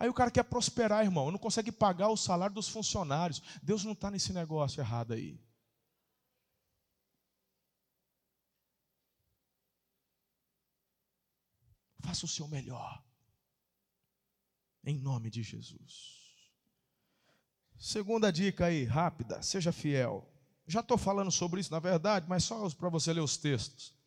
Aí o cara quer prosperar, irmão, não consegue pagar o salário dos funcionários. Deus não está nesse negócio errado aí. Faça o seu melhor. Em nome de Jesus. Segunda dica aí, rápida, seja fiel. Já estou falando sobre isso, na verdade, mas só para você ler os textos.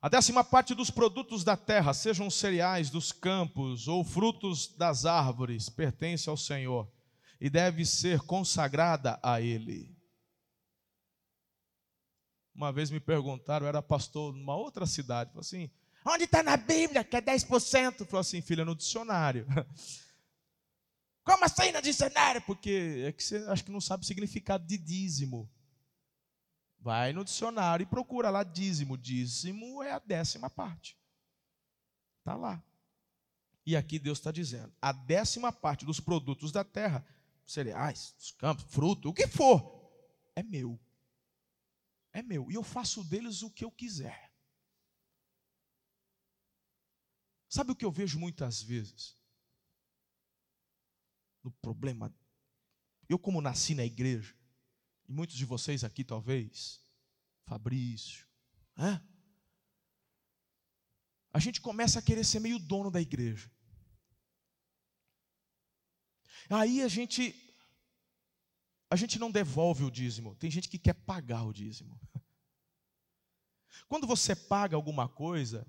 A décima parte dos produtos da terra, sejam cereais dos campos ou frutos das árvores, pertence ao Senhor e deve ser consagrada a Ele. Uma vez me perguntaram, eu era pastor numa outra cidade, falou assim: onde está na Bíblia que é 10%? Falou assim, filha, no dicionário. Como assim no dicionário? Porque é que você acho que não sabe o significado de dízimo. Vai no dicionário e procura lá dízimo. Dízimo é a décima parte. Está lá. E aqui Deus está dizendo: a décima parte dos produtos da terra, cereais, os campos, fruto, o que for, é meu. É meu. E eu faço deles o que eu quiser. Sabe o que eu vejo muitas vezes? No problema. Eu, como nasci na igreja, e muitos de vocês aqui talvez, Fabrício, a gente começa a querer ser meio dono da igreja. Aí a gente a gente não devolve o dízimo. Tem gente que quer pagar o dízimo. Quando você paga alguma coisa,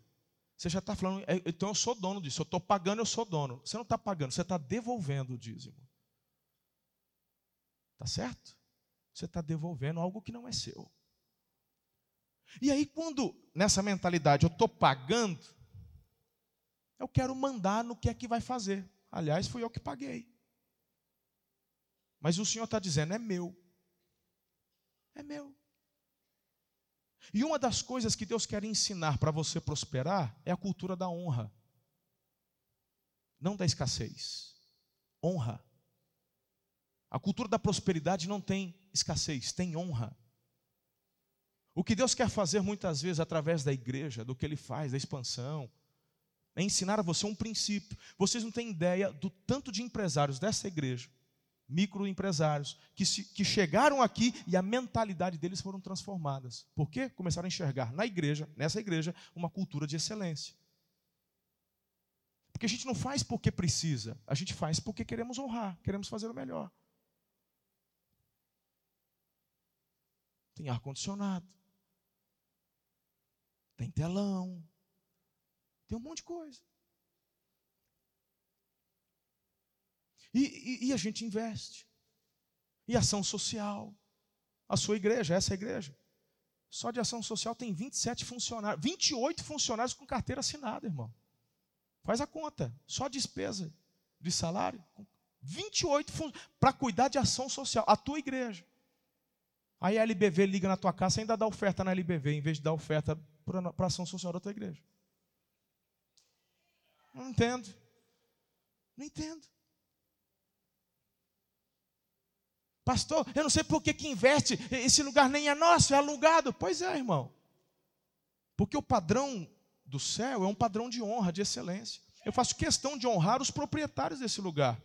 você já está falando, é, então eu sou dono disso. Eu estou pagando, eu sou dono. Você não está pagando, você está devolvendo o dízimo. Tá certo? Você está devolvendo algo que não é seu. E aí, quando nessa mentalidade eu estou pagando, eu quero mandar no que é que vai fazer. Aliás, fui eu que paguei. Mas o Senhor está dizendo: é meu. É meu. E uma das coisas que Deus quer ensinar para você prosperar é a cultura da honra, não da escassez. Honra. A cultura da prosperidade não tem escassez, tem honra. O que Deus quer fazer muitas vezes através da igreja, do que Ele faz, da expansão, é ensinar a você um princípio. Vocês não têm ideia do tanto de empresários dessa igreja, microempresários, que, se, que chegaram aqui e a mentalidade deles foram transformadas. Por quê? Começaram a enxergar na igreja, nessa igreja, uma cultura de excelência. Porque a gente não faz porque precisa, a gente faz porque queremos honrar, queremos fazer o melhor. Tem ar-condicionado, tem telão, tem um monte de coisa. E, e, e, a gente investe. E ação social. A sua igreja, essa é igreja. Só de ação social tem 27 funcionários, 28 funcionários com carteira assinada, irmão. Faz a conta. Só despesa de salário. 28 para cuidar de ação social. A tua igreja. Aí a LBV liga na tua casa ainda dá oferta na LBV, em vez de dar oferta para ação social da tua igreja. Não entendo. Não entendo. Pastor, eu não sei por que, que investe, esse lugar nem é nosso, é alugado. Pois é, irmão. Porque o padrão do céu é um padrão de honra, de excelência. Eu faço questão de honrar os proprietários desse lugar.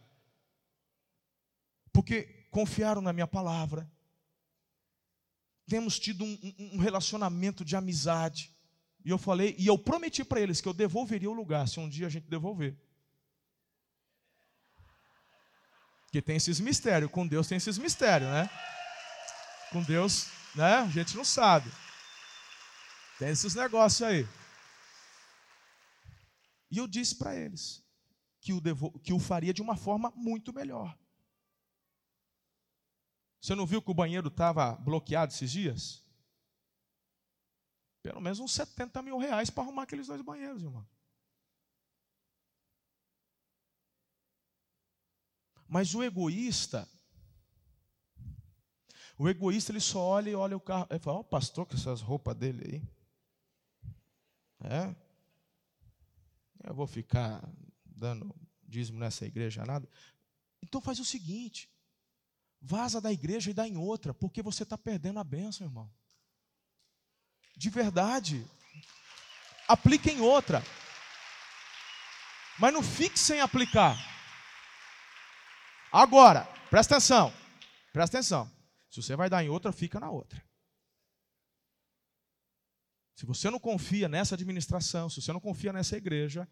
Porque confiaram na minha palavra. Temos tido um, um relacionamento de amizade. E eu falei, e eu prometi para eles que eu devolveria o lugar se um dia a gente devolver. Que tem esses mistérios, com Deus tem esses mistérios, né? Com Deus, né? A gente não sabe. Tem esses negócios aí. E eu disse para eles que o, devo, que o faria de uma forma muito melhor. Você não viu que o banheiro estava bloqueado esses dias? Pelo menos uns 70 mil reais para arrumar aqueles dois banheiros, irmão. Mas o egoísta, o egoísta ele só olha e olha o carro, ele fala, ó, oh, pastor, com essas roupas dele aí. É, eu vou ficar dando dízimo nessa igreja, nada. Então faz o seguinte: vaza da igreja e dá em outra, porque você está perdendo a bênção, irmão. De verdade. Aplique em outra. Mas não fique sem aplicar. Agora, presta atenção. Presta atenção. Se você vai dar em outra, fica na outra. Se você não confia nessa administração, se você não confia nessa igreja,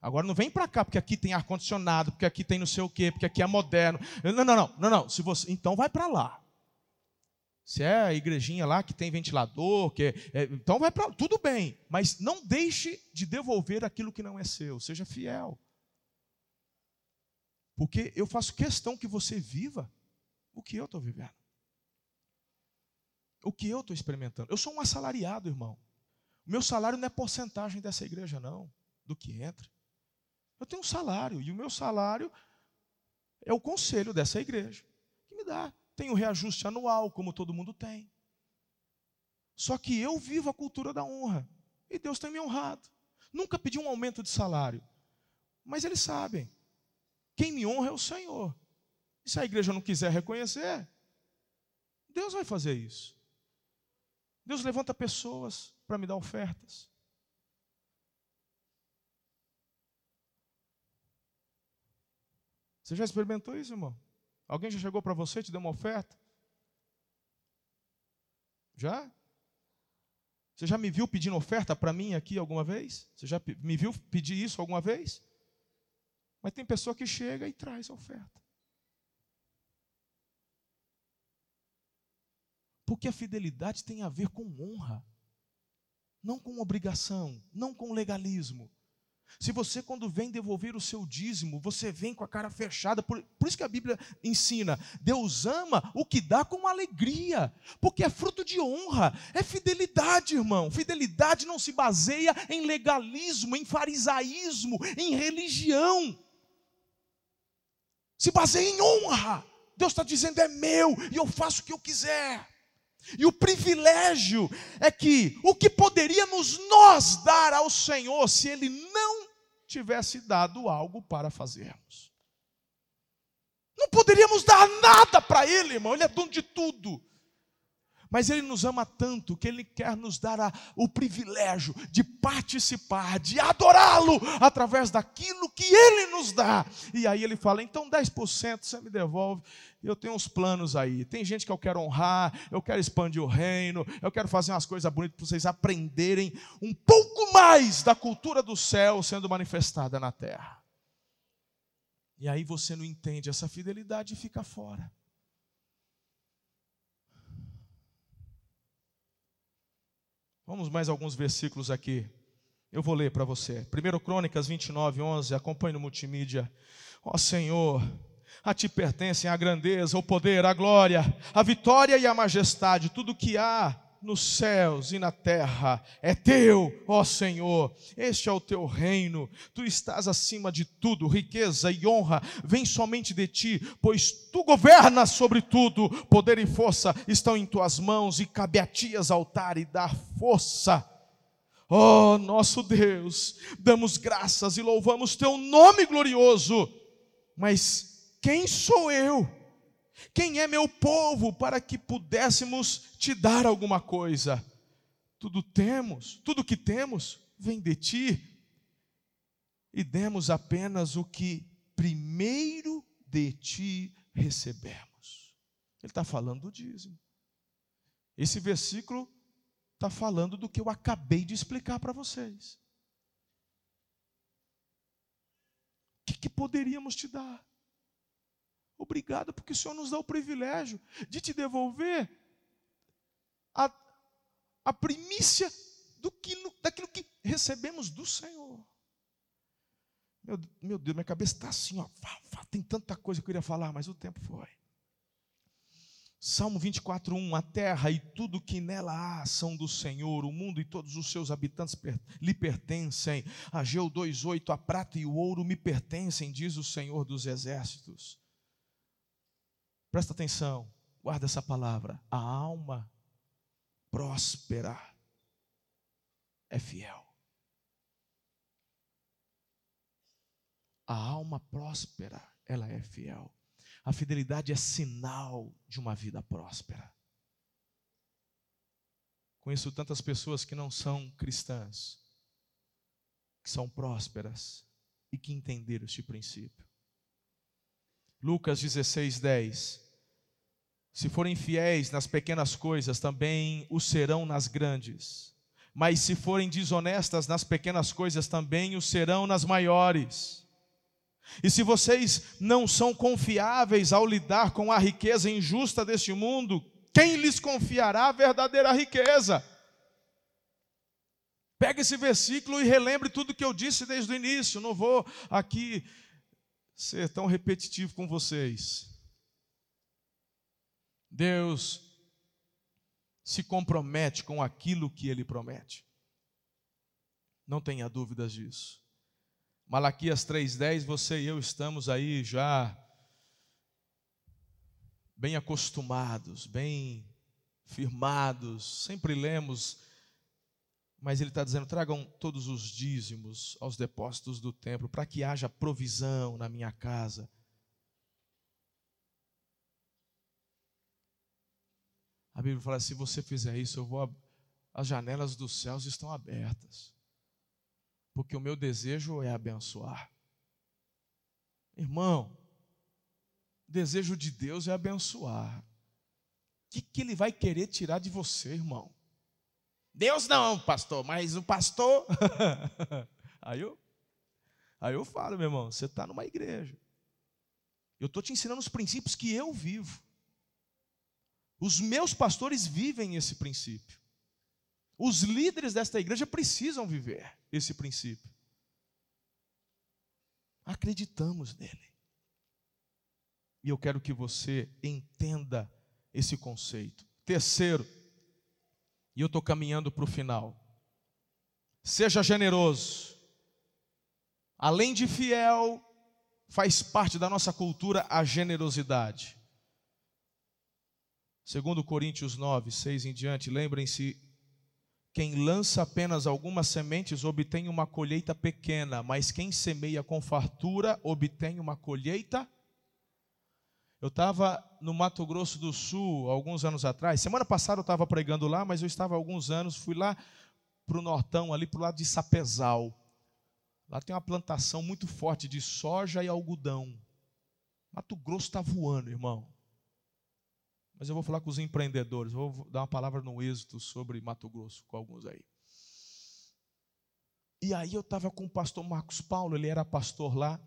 agora não vem para cá porque aqui tem ar condicionado, porque aqui tem não sei o quê, porque aqui é moderno. Não, não, não, não, não. Se você, então vai para lá. Se é a igrejinha lá que tem ventilador, que é, é, então vai para tudo bem, mas não deixe de devolver aquilo que não é seu. Seja fiel. Porque eu faço questão que você viva o que eu estou vivendo. O que eu estou experimentando. Eu sou um assalariado, irmão. O meu salário não é porcentagem dessa igreja, não, do que entra. Eu tenho um salário, e o meu salário é o conselho dessa igreja que me dá. Tem o reajuste anual, como todo mundo tem. Só que eu vivo a cultura da honra. E Deus tem me honrado. Nunca pedi um aumento de salário. Mas eles sabem. Quem me honra é o Senhor. E se a igreja não quiser reconhecer, Deus vai fazer isso. Deus levanta pessoas para me dar ofertas. Você já experimentou isso, irmão? Alguém já chegou para você e te deu uma oferta? Já? Você já me viu pedindo oferta para mim aqui alguma vez? Você já me viu pedir isso alguma vez? Mas tem pessoa que chega e traz a oferta. Porque a fidelidade tem a ver com honra não com obrigação, não com legalismo. Se você, quando vem devolver o seu dízimo, você vem com a cara fechada, por, por, isso que a Bíblia ensina: Deus ama o que dá com alegria, porque é fruto de honra, é fidelidade, irmão. Fidelidade não se baseia em legalismo, em farisaísmo, em religião, se baseia em honra. Deus está dizendo: é meu e eu faço o que eu quiser. E o privilégio é que o que poderíamos nós dar ao Senhor se Ele não tivesse dado algo para fazermos? Não poderíamos dar nada para Ele, irmão, Ele é dono de tudo. Mas Ele nos ama tanto que Ele quer nos dar a, o privilégio de participar, de adorá-lo através daquilo que Ele nos dá. E aí Ele fala: então 10% você me devolve. Eu tenho uns planos aí. Tem gente que eu quero honrar, eu quero expandir o reino, eu quero fazer umas coisas bonitas para vocês aprenderem um pouco mais da cultura do céu sendo manifestada na terra. E aí você não entende essa fidelidade e fica fora. Vamos mais alguns versículos aqui. Eu vou ler para você. 1 Crônicas 29, 11. Acompanhe no multimídia. Ó Senhor, a ti pertencem a grandeza, o poder, a glória, a vitória e a majestade. Tudo que há nos céus e na terra é teu, ó Senhor. Este é o teu reino. Tu estás acima de tudo. Riqueza e honra vêm somente de ti, pois tu governas sobre tudo. Poder e força estão em tuas mãos e cabe a ti exaltar e dar força. Ó nosso Deus, damos graças e louvamos teu nome glorioso. Mas quem sou eu? Quem é meu povo para que pudéssemos te dar alguma coisa? Tudo temos, tudo que temos vem de ti, e demos apenas o que primeiro de ti recebemos. Ele está falando do dízimo. Esse versículo está falando do que eu acabei de explicar para vocês. O que, que poderíamos te dar? Obrigado, porque o Senhor nos dá o privilégio de te devolver a, a primícia do que, daquilo que recebemos do Senhor. Meu, meu Deus, minha cabeça está assim, ó, tem tanta coisa que eu queria falar, mas o tempo foi. Salmo 24, 1: A terra e tudo que nela há são do Senhor, o mundo e todos os seus habitantes lhe pertencem. Ageu 2,8: A prata e o ouro me pertencem, diz o Senhor dos exércitos. Presta atenção, guarda essa palavra. A alma próspera é fiel. A alma próspera, ela é fiel. A fidelidade é sinal de uma vida próspera. Conheço tantas pessoas que não são cristãs, que são prósperas e que entenderam este princípio. Lucas 16, 10. Se forem fiéis nas pequenas coisas, também o serão nas grandes. Mas se forem desonestas nas pequenas coisas, também o serão nas maiores. E se vocês não são confiáveis ao lidar com a riqueza injusta deste mundo, quem lhes confiará a verdadeira riqueza? Pega esse versículo e relembre tudo que eu disse desde o início. Não vou aqui ser tão repetitivo com vocês. Deus se compromete com aquilo que ele promete. Não tenha dúvidas disso. Malaquias 3:10, você e eu estamos aí já bem acostumados, bem firmados, sempre lemos mas ele está dizendo: tragam todos os dízimos aos depósitos do templo, para que haja provisão na minha casa. A Bíblia fala: se você fizer isso, eu vou. As janelas dos céus estão abertas, porque o meu desejo é abençoar. Irmão, o desejo de Deus é abençoar. O que, que Ele vai querer tirar de você, irmão? Deus não, pastor, mas o pastor. aí, eu, aí eu falo, meu irmão, você está numa igreja. Eu estou te ensinando os princípios que eu vivo. Os meus pastores vivem esse princípio. Os líderes desta igreja precisam viver esse princípio. Acreditamos nele. E eu quero que você entenda esse conceito. Terceiro, e eu estou caminhando para o final. Seja generoso. Além de fiel, faz parte da nossa cultura a generosidade. Segundo Coríntios 9, 6 em diante, lembrem-se, quem lança apenas algumas sementes obtém uma colheita pequena, mas quem semeia com fartura obtém uma colheita Eu estava no Mato Grosso do Sul alguns anos atrás. Semana passada eu estava pregando lá, mas eu estava há alguns anos, fui lá para o Nortão, ali para o lado de Sapezal. Lá tem uma plantação muito forte de soja e algodão. Mato Grosso está voando, irmão. Mas eu vou falar com os empreendedores, vou dar uma palavra no êxito sobre Mato Grosso com alguns aí. E aí eu estava com o pastor Marcos Paulo, ele era pastor lá.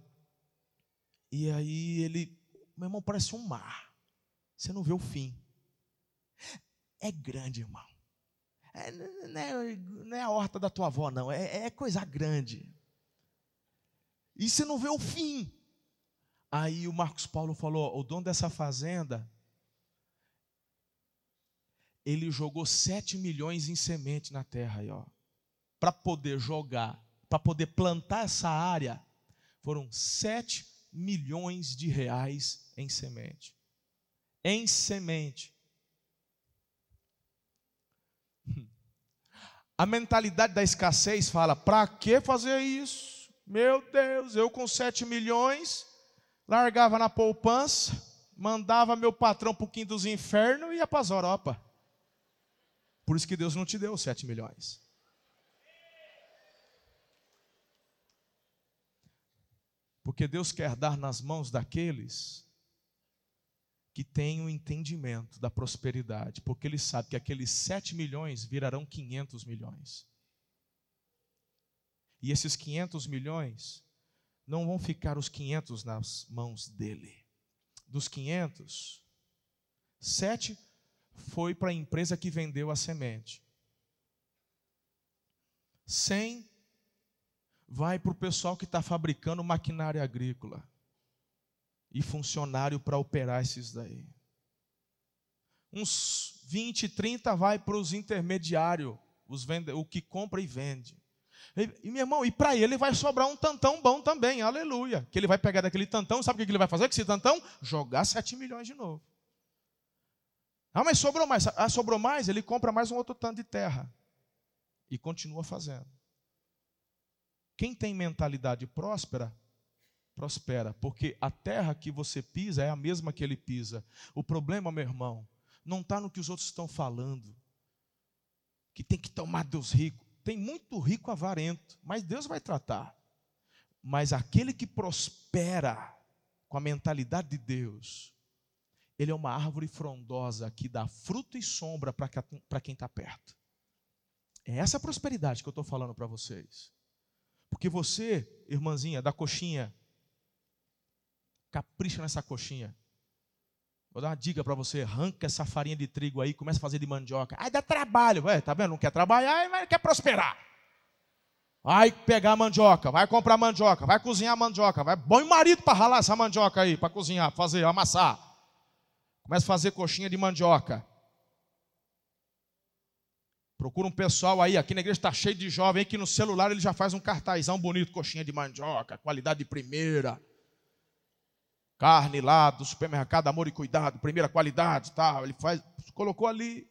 E aí ele meu irmão, parece um mar. Você não vê o fim. É grande, irmão. É, não, é, não, é, a horta da tua avó, não. É, é coisa grande. E você não vê o fim. Aí o Marcos Paulo falou: o dono dessa fazenda, ele jogou 7 milhões em semente na terra aí, ó. Para poder jogar, para poder plantar essa área, foram 7 milhões de reais em semente. Em semente. A mentalidade da escassez fala: para que fazer isso? Meu Deus, eu com 7 milhões, largava na poupança, mandava meu patrão para o quinto dos infernos e ia para as Europa. Por isso que Deus não te deu 7 milhões. Porque Deus quer dar nas mãos daqueles que têm o entendimento da prosperidade, porque Ele sabe que aqueles 7 milhões virarão 500 milhões. E esses 500 milhões não vão ficar os 500 nas mãos dele. Dos 500, 7 foi para a empresa que vendeu a semente. 100 vai para o pessoal que está fabricando maquinária agrícola e funcionário para operar esses daí. Uns 20, 30 vai para os intermediários, os vende, o que compra e vende. E, meu irmão, e para ele vai sobrar um tantão bom também, aleluia. Que ele vai pegar daquele tantão, sabe o que ele vai fazer com esse tantão? Jogar 7 milhões de novo. Ah, mas sobrou mais. Ah, sobrou mais, ele compra mais um outro tanto de terra. E continua fazendo. Quem tem mentalidade próspera, prospera, porque a terra que você pisa é a mesma que ele pisa. O problema, meu irmão, não está no que os outros estão falando, que tem que tomar Deus rico. Tem muito rico avarento, mas Deus vai tratar. Mas aquele que prospera com a mentalidade de Deus, ele é uma árvore frondosa que dá fruto e sombra para quem está perto. É essa prosperidade que eu estou falando para vocês. Porque você, irmãzinha da coxinha, capricha nessa coxinha. Vou dar uma dica para você: arranca essa farinha de trigo aí, começa a fazer de mandioca. Aí dá trabalho, ué, tá vendo? Não quer trabalhar, mas quer prosperar. Vai pegar mandioca, vai comprar mandioca, vai cozinhar mandioca, vai o marido para ralar essa mandioca aí, para cozinhar, fazer, amassar. Começa a fazer coxinha de mandioca. Procura um pessoal aí, aqui na igreja está cheio de jovem que no celular ele já faz um cartazão bonito, coxinha de mandioca, qualidade de primeira. Carne lá do supermercado, amor e cuidado, primeira qualidade, tal. Ele faz, colocou ali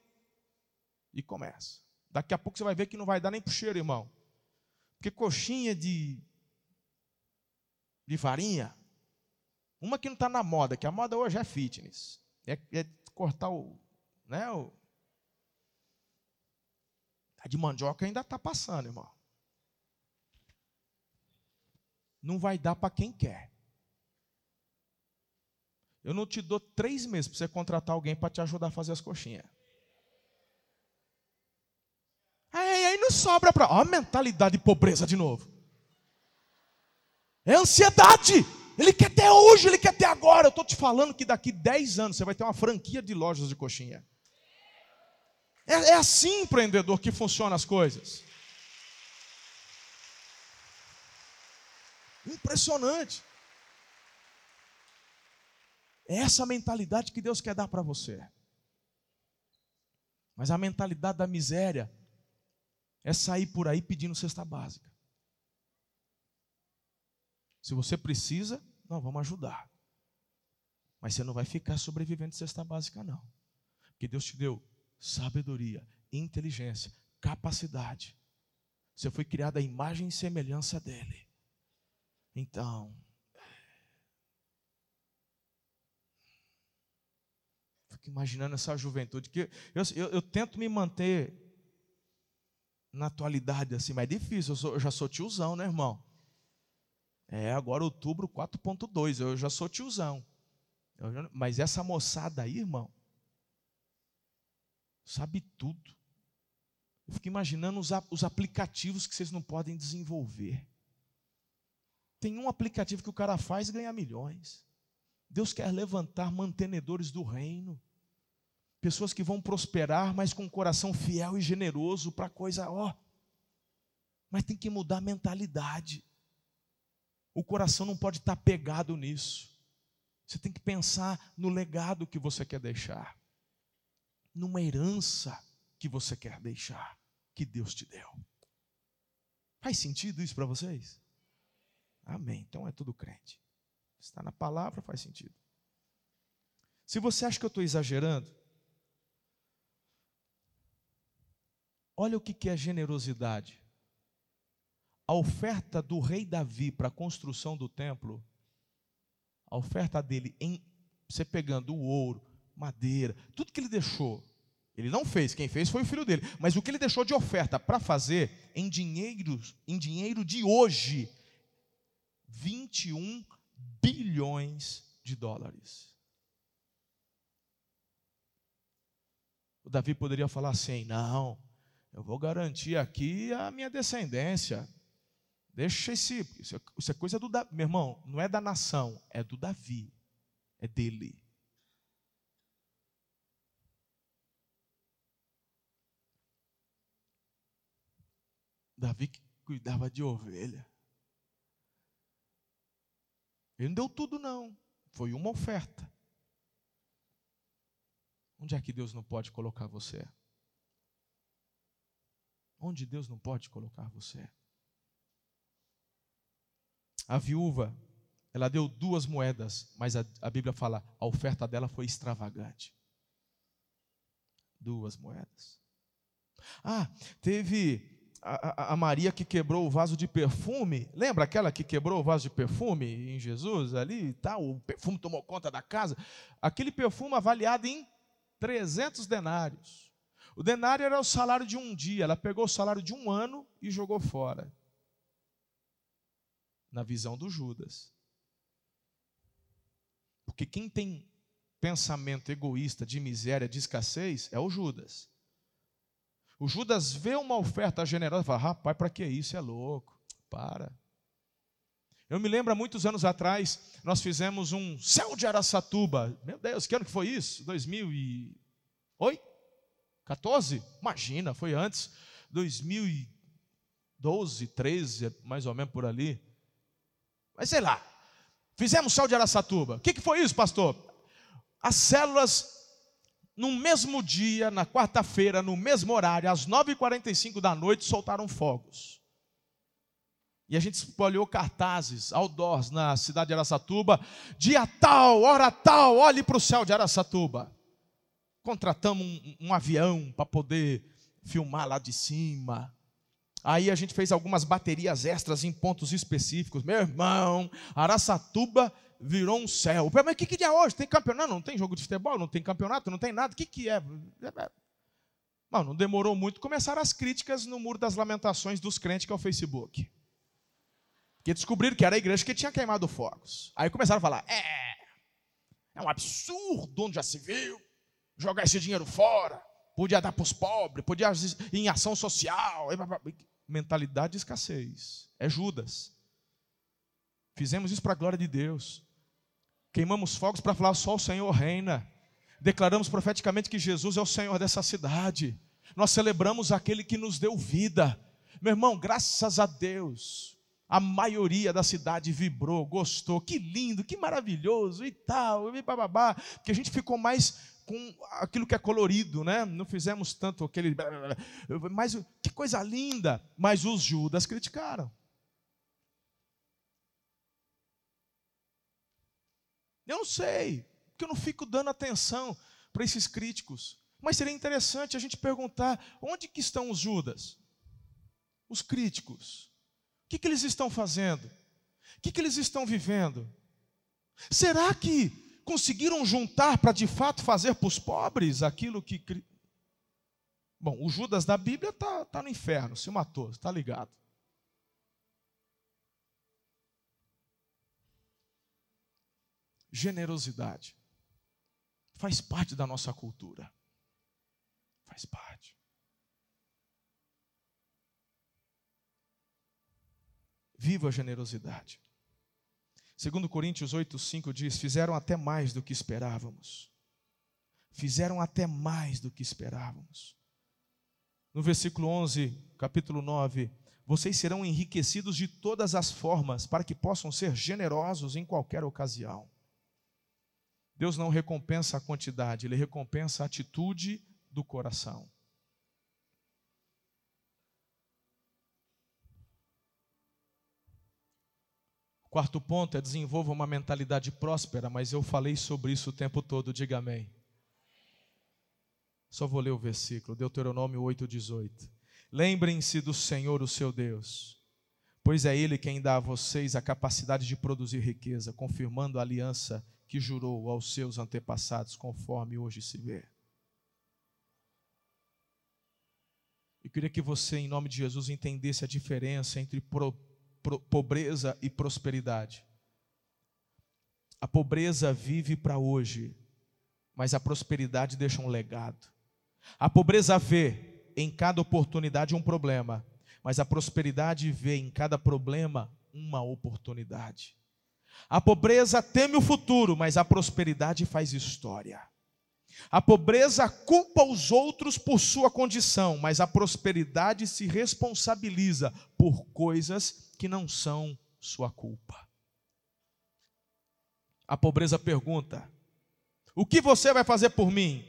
e começa. Daqui a pouco você vai ver que não vai dar nem pro cheiro, irmão. Porque coxinha de de farinha, uma que não está na moda, que a moda hoje é fitness, é, é cortar o, né, o a de mandioca ainda está passando, irmão. Não vai dar para quem quer. Eu não te dou três meses para você contratar alguém para te ajudar a fazer as coxinhas. Aí, aí não sobra para. Ó, a mentalidade de pobreza de novo. É ansiedade. Ele quer ter hoje, ele quer ter agora. Eu estou te falando que daqui 10 anos você vai ter uma franquia de lojas de coxinha. É, é assim, empreendedor, que funcionam as coisas. Impressionante. É essa mentalidade que Deus quer dar para você. Mas a mentalidade da miséria é sair por aí pedindo cesta básica. Se você precisa, não, vamos ajudar. Mas você não vai ficar sobrevivendo de cesta básica, não. Porque Deus te deu sabedoria, inteligência, capacidade. Você foi criado à imagem e semelhança dele. Então, fico imaginando essa juventude, que eu, eu, eu, tento me manter na atualidade assim, mas é difícil, eu, sou, eu já sou tiozão, né, irmão? É, agora outubro 4.2, eu já sou tiozão. Mas essa moçada aí, irmão, sabe tudo. Eu fico imaginando os, os aplicativos que vocês não podem desenvolver. Tem um aplicativo que o cara faz e ganha milhões. Deus quer levantar mantenedores do reino. Pessoas que vão prosperar, mas com um coração fiel e generoso para coisa, ó. Mas tem que mudar a mentalidade. O coração não pode estar pegado nisso. Você tem que pensar no legado que você quer deixar, numa herança que você quer deixar, que Deus te deu. Faz sentido isso para vocês? Amém. Então é tudo crente. Está na palavra, faz sentido. Se você acha que eu estou exagerando, olha o que é generosidade. A oferta do rei Davi para a construção do templo, a oferta dele em você pegando o ouro, madeira, tudo que ele deixou, ele não fez, quem fez foi o filho dele, mas o que ele deixou de oferta para fazer em dinheiro, em dinheiro de hoje, 21 bilhões de dólares. O Davi poderia falar assim: não, eu vou garantir aqui a minha descendência. Deixa esse. Isso é, é coisa do Davi. Meu irmão, não é da nação, é do Davi. É dele. Davi que cuidava de ovelha. Ele não deu tudo, não. Foi uma oferta. Onde é que Deus não pode colocar você? Onde Deus não pode colocar você? A viúva, ela deu duas moedas, mas a, a Bíblia fala, a oferta dela foi extravagante. Duas moedas. Ah, teve a, a, Maria que quebrou o vaso de perfume, lembra aquela que quebrou o vaso de perfume em Jesus ali e tal? O perfume tomou conta da casa. Aquele perfume avaliado em 300 denários. O denário era o salário de um dia, ela pegou o salário de um ano e jogou fora. Na visão do Judas. Porque quem tem pensamento egoísta de miséria, de escassez, é o Judas. O Judas vê uma oferta generosa e fala: rapaz, para que isso? É louco. Para. Eu me lembro há muitos anos atrás, nós fizemos um céu de Araçatuba. Meu Deus, que ano que foi isso? 2008? 14? Imagina, foi antes. 2012, 13, mais ou menos por ali. Mas sei lá. Fizemos céu de Araçatuba. O que, que foi isso, pastor? As células no mesmo dia, na quarta-feira, no mesmo horário, às 9h45 da noite, soltaram fogos. E a gente espalhou cartazes, outdoors, na cidade de Araçatuba, dia tal, hora tal, olhe para o céu de Araçatuba. Contratamos um, um avião para poder filmar lá de cima. Aí a gente fez algumas baterias extras em pontos específicos. Meu irmão, Araçatuba virou um céu. Mas o que, que é hoje? Tem campeonato? Não, não tem jogo de futebol, não tem campeonato, não tem nada. O que, que é? Não, não demorou muito. Começaram as críticas no Muro das Lamentações dos crentes, que é o Facebook. Que descobriram que era a igreja que tinha queimado fogos. Aí começaram a falar: é, é um absurdo, onde já se viu, jogar esse dinheiro fora, podia dar para os pobres, podia ir em ação social. Mentalidade de escassez. É Judas. Fizemos isso para a glória de Deus. Queimamos fogos para falar só o Senhor reina. Declaramos profeticamente que Jesus é o Senhor dessa cidade. Nós celebramos aquele que nos deu vida. Meu irmão, graças a Deus, a maioria da cidade vibrou, gostou. Que lindo, que maravilhoso e tal, e bababá. Que a gente ficou mais com aquilo que é colorido, né? Não fizemos tanto aquele. Mas que coisa linda. Mas os Judas criticaram. Eu não sei, porque eu não fico dando atenção para esses críticos. Mas seria interessante a gente perguntar: onde que estão os Judas? Os críticos. O que, que eles estão fazendo? O que, que eles estão vivendo? Será que conseguiram juntar para de fato fazer para os pobres aquilo que. Bom, o Judas da Bíblia está tá no inferno, se matou, está ligado. Generosidade faz parte da nossa cultura. Faz parte. Viva a generosidade. Segundo Coríntios 8:5 diz: "Fizeram até mais do que esperávamos". Fizeram até mais do que esperávamos. No versículo 11, capítulo 9, vocês serão enriquecidos de todas as formas para que possam ser generosos em qualquer ocasião. Deus não recompensa a quantidade, Ele recompensa a atitude do coração. Quarto ponto é desenvolva uma mentalidade próspera, mas eu falei sobre isso o tempo todo, diga amém. Só vou ler o versículo, Deuteronômio 8,18. Lembrem-se do Senhor, o seu Deus, pois é Ele quem dá a vocês a capacidade de produzir riqueza, confirmando a aliança que jurou aos seus antepassados, conforme hoje se vê. Eu queria que você, em nome de Jesus, entendesse a diferença entre pro pobreza e prosperidade. A pobreza vive para hoje, mas a prosperidade deixa um legado. A pobreza vê em cada oportunidade um problema, mas a prosperidade vê em cada problema uma oportunidade. A pobreza teme o futuro, mas a prosperidade faz história. A pobreza culpa os outros por sua condição, mas a prosperidade se responsabiliza por coisas que não são sua culpa. A pobreza pergunta: O que você vai fazer por mim?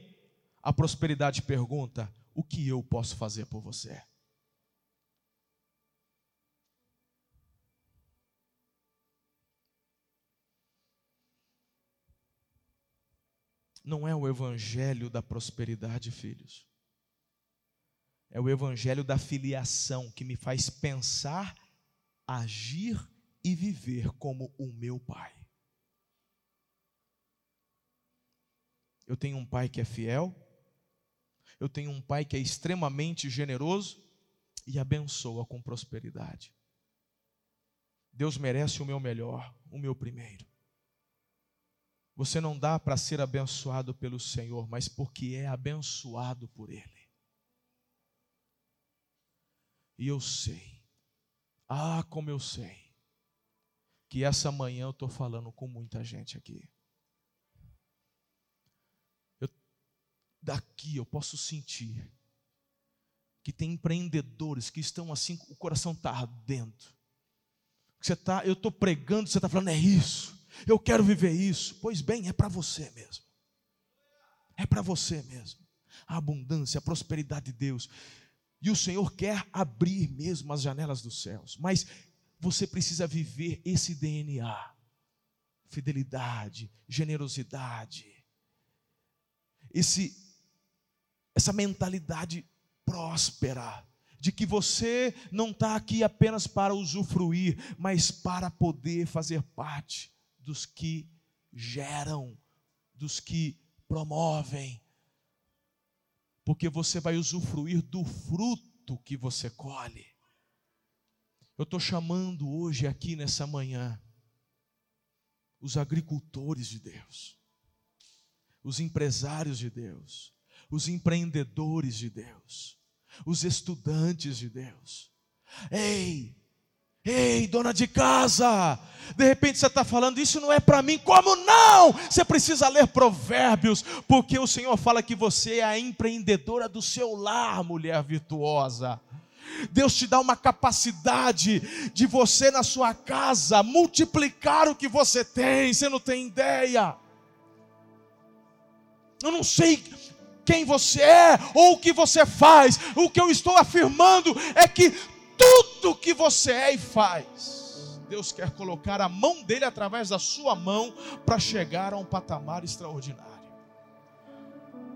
A prosperidade pergunta: O que eu posso fazer por você? Não é o evangelho da prosperidade, filhos. É o evangelho da filiação que me faz pensar agir e viver como o meu pai. Eu tenho um pai que é fiel, eu tenho um pai que é extremamente generoso e abençoa com prosperidade. Deus merece o meu melhor, o meu primeiro. Você não dá para ser abençoado pelo Senhor, mas porque é abençoado por Ele. E eu sei ah, como eu sei que essa manhã eu estou falando com muita gente aqui. Eu, daqui eu posso sentir que tem empreendedores que estão assim, o coração está ardendo. Você tá, eu estou pregando, você está falando, é isso, eu quero viver isso. Pois bem, é para você mesmo. É para você mesmo. A abundância, a prosperidade de Deus. E o Senhor quer abrir mesmo as janelas dos céus, mas você precisa viver esse DNA: fidelidade, generosidade, esse, essa mentalidade próspera, de que você não está aqui apenas para usufruir, mas para poder fazer parte dos que geram, dos que promovem, porque você vai usufruir do fruto que você colhe. Eu estou chamando hoje, aqui nessa manhã, os agricultores de Deus, os empresários de Deus, os empreendedores de Deus, os estudantes de Deus. Ei, Ei, dona de casa, de repente você está falando, isso não é para mim, como não? Você precisa ler Provérbios, porque o Senhor fala que você é a empreendedora do seu lar, mulher virtuosa. Deus te dá uma capacidade de você na sua casa multiplicar o que você tem, você não tem ideia. Eu não sei quem você é ou o que você faz, o que eu estou afirmando é que tudo que você é e faz, Deus quer colocar a mão dele através da sua mão para chegar a um patamar extraordinário.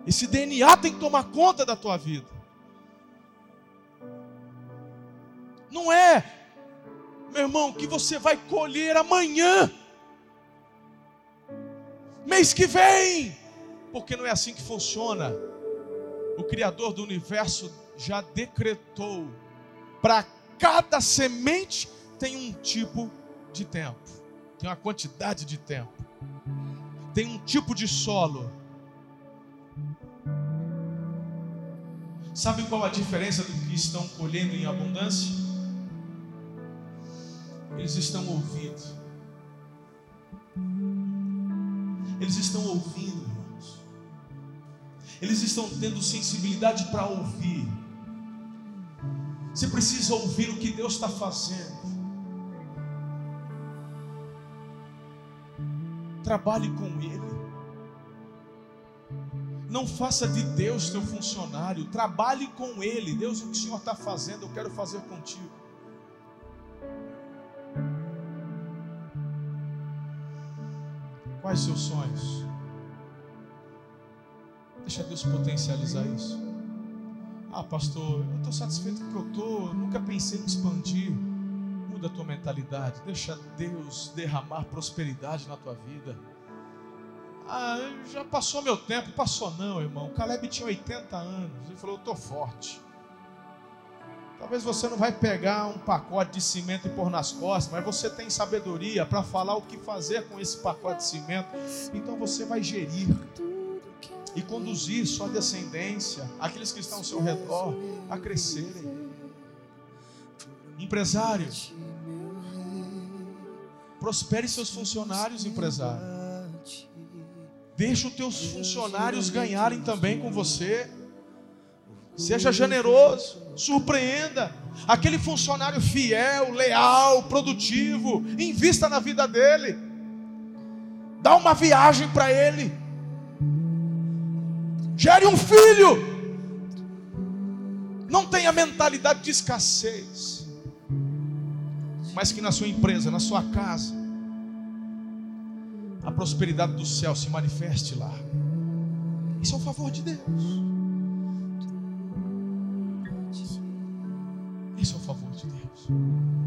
Esse DNA tem que tomar conta da tua vida. Não é, meu irmão, que você vai colher amanhã. mês que vem, porque não é assim que funciona. O Criador do universo já decretou para cada semente tem um tipo de tempo, tem uma quantidade de tempo, tem um tipo de solo. Sabe qual a diferença do que estão colhendo em abundância? Eles estão ouvindo. Eles estão ouvindo, irmãos. Eles estão tendo sensibilidade para ouvir. Você precisa ouvir o que Deus está fazendo. Trabalhe com Ele. Não faça de Deus teu funcionário. Trabalhe com Ele. Deus, o que o Senhor está fazendo, eu quero fazer contigo. Quais seus sonhos? Deixa Deus potencializar isso. Ah, pastor, eu estou satisfeito com o que eu estou, nunca pensei em expandir. Muda a tua mentalidade, deixa Deus derramar prosperidade na tua vida. Ah, já passou meu tempo, passou não, irmão. Caleb tinha 80 anos, ele falou: Eu estou forte. Talvez você não vai pegar um pacote de cimento e pôr nas costas, mas você tem sabedoria para falar o que fazer com esse pacote de cimento. Então você vai gerir e conduzir sua descendência, aqueles que estão ao seu redor, a crescerem. Empresário, prospere seus funcionários, empresário. Deixa os teus funcionários ganharem também com você. Seja generoso, surpreenda. Aquele funcionário fiel, leal, produtivo, invista na vida dele. Dá uma viagem para ele. Gere um filho. Não tenha mentalidade de escassez. Mas que na sua empresa, na sua casa, a prosperidade do céu se manifeste lá. Isso é um favor de Deus. Isso é um favor de Deus.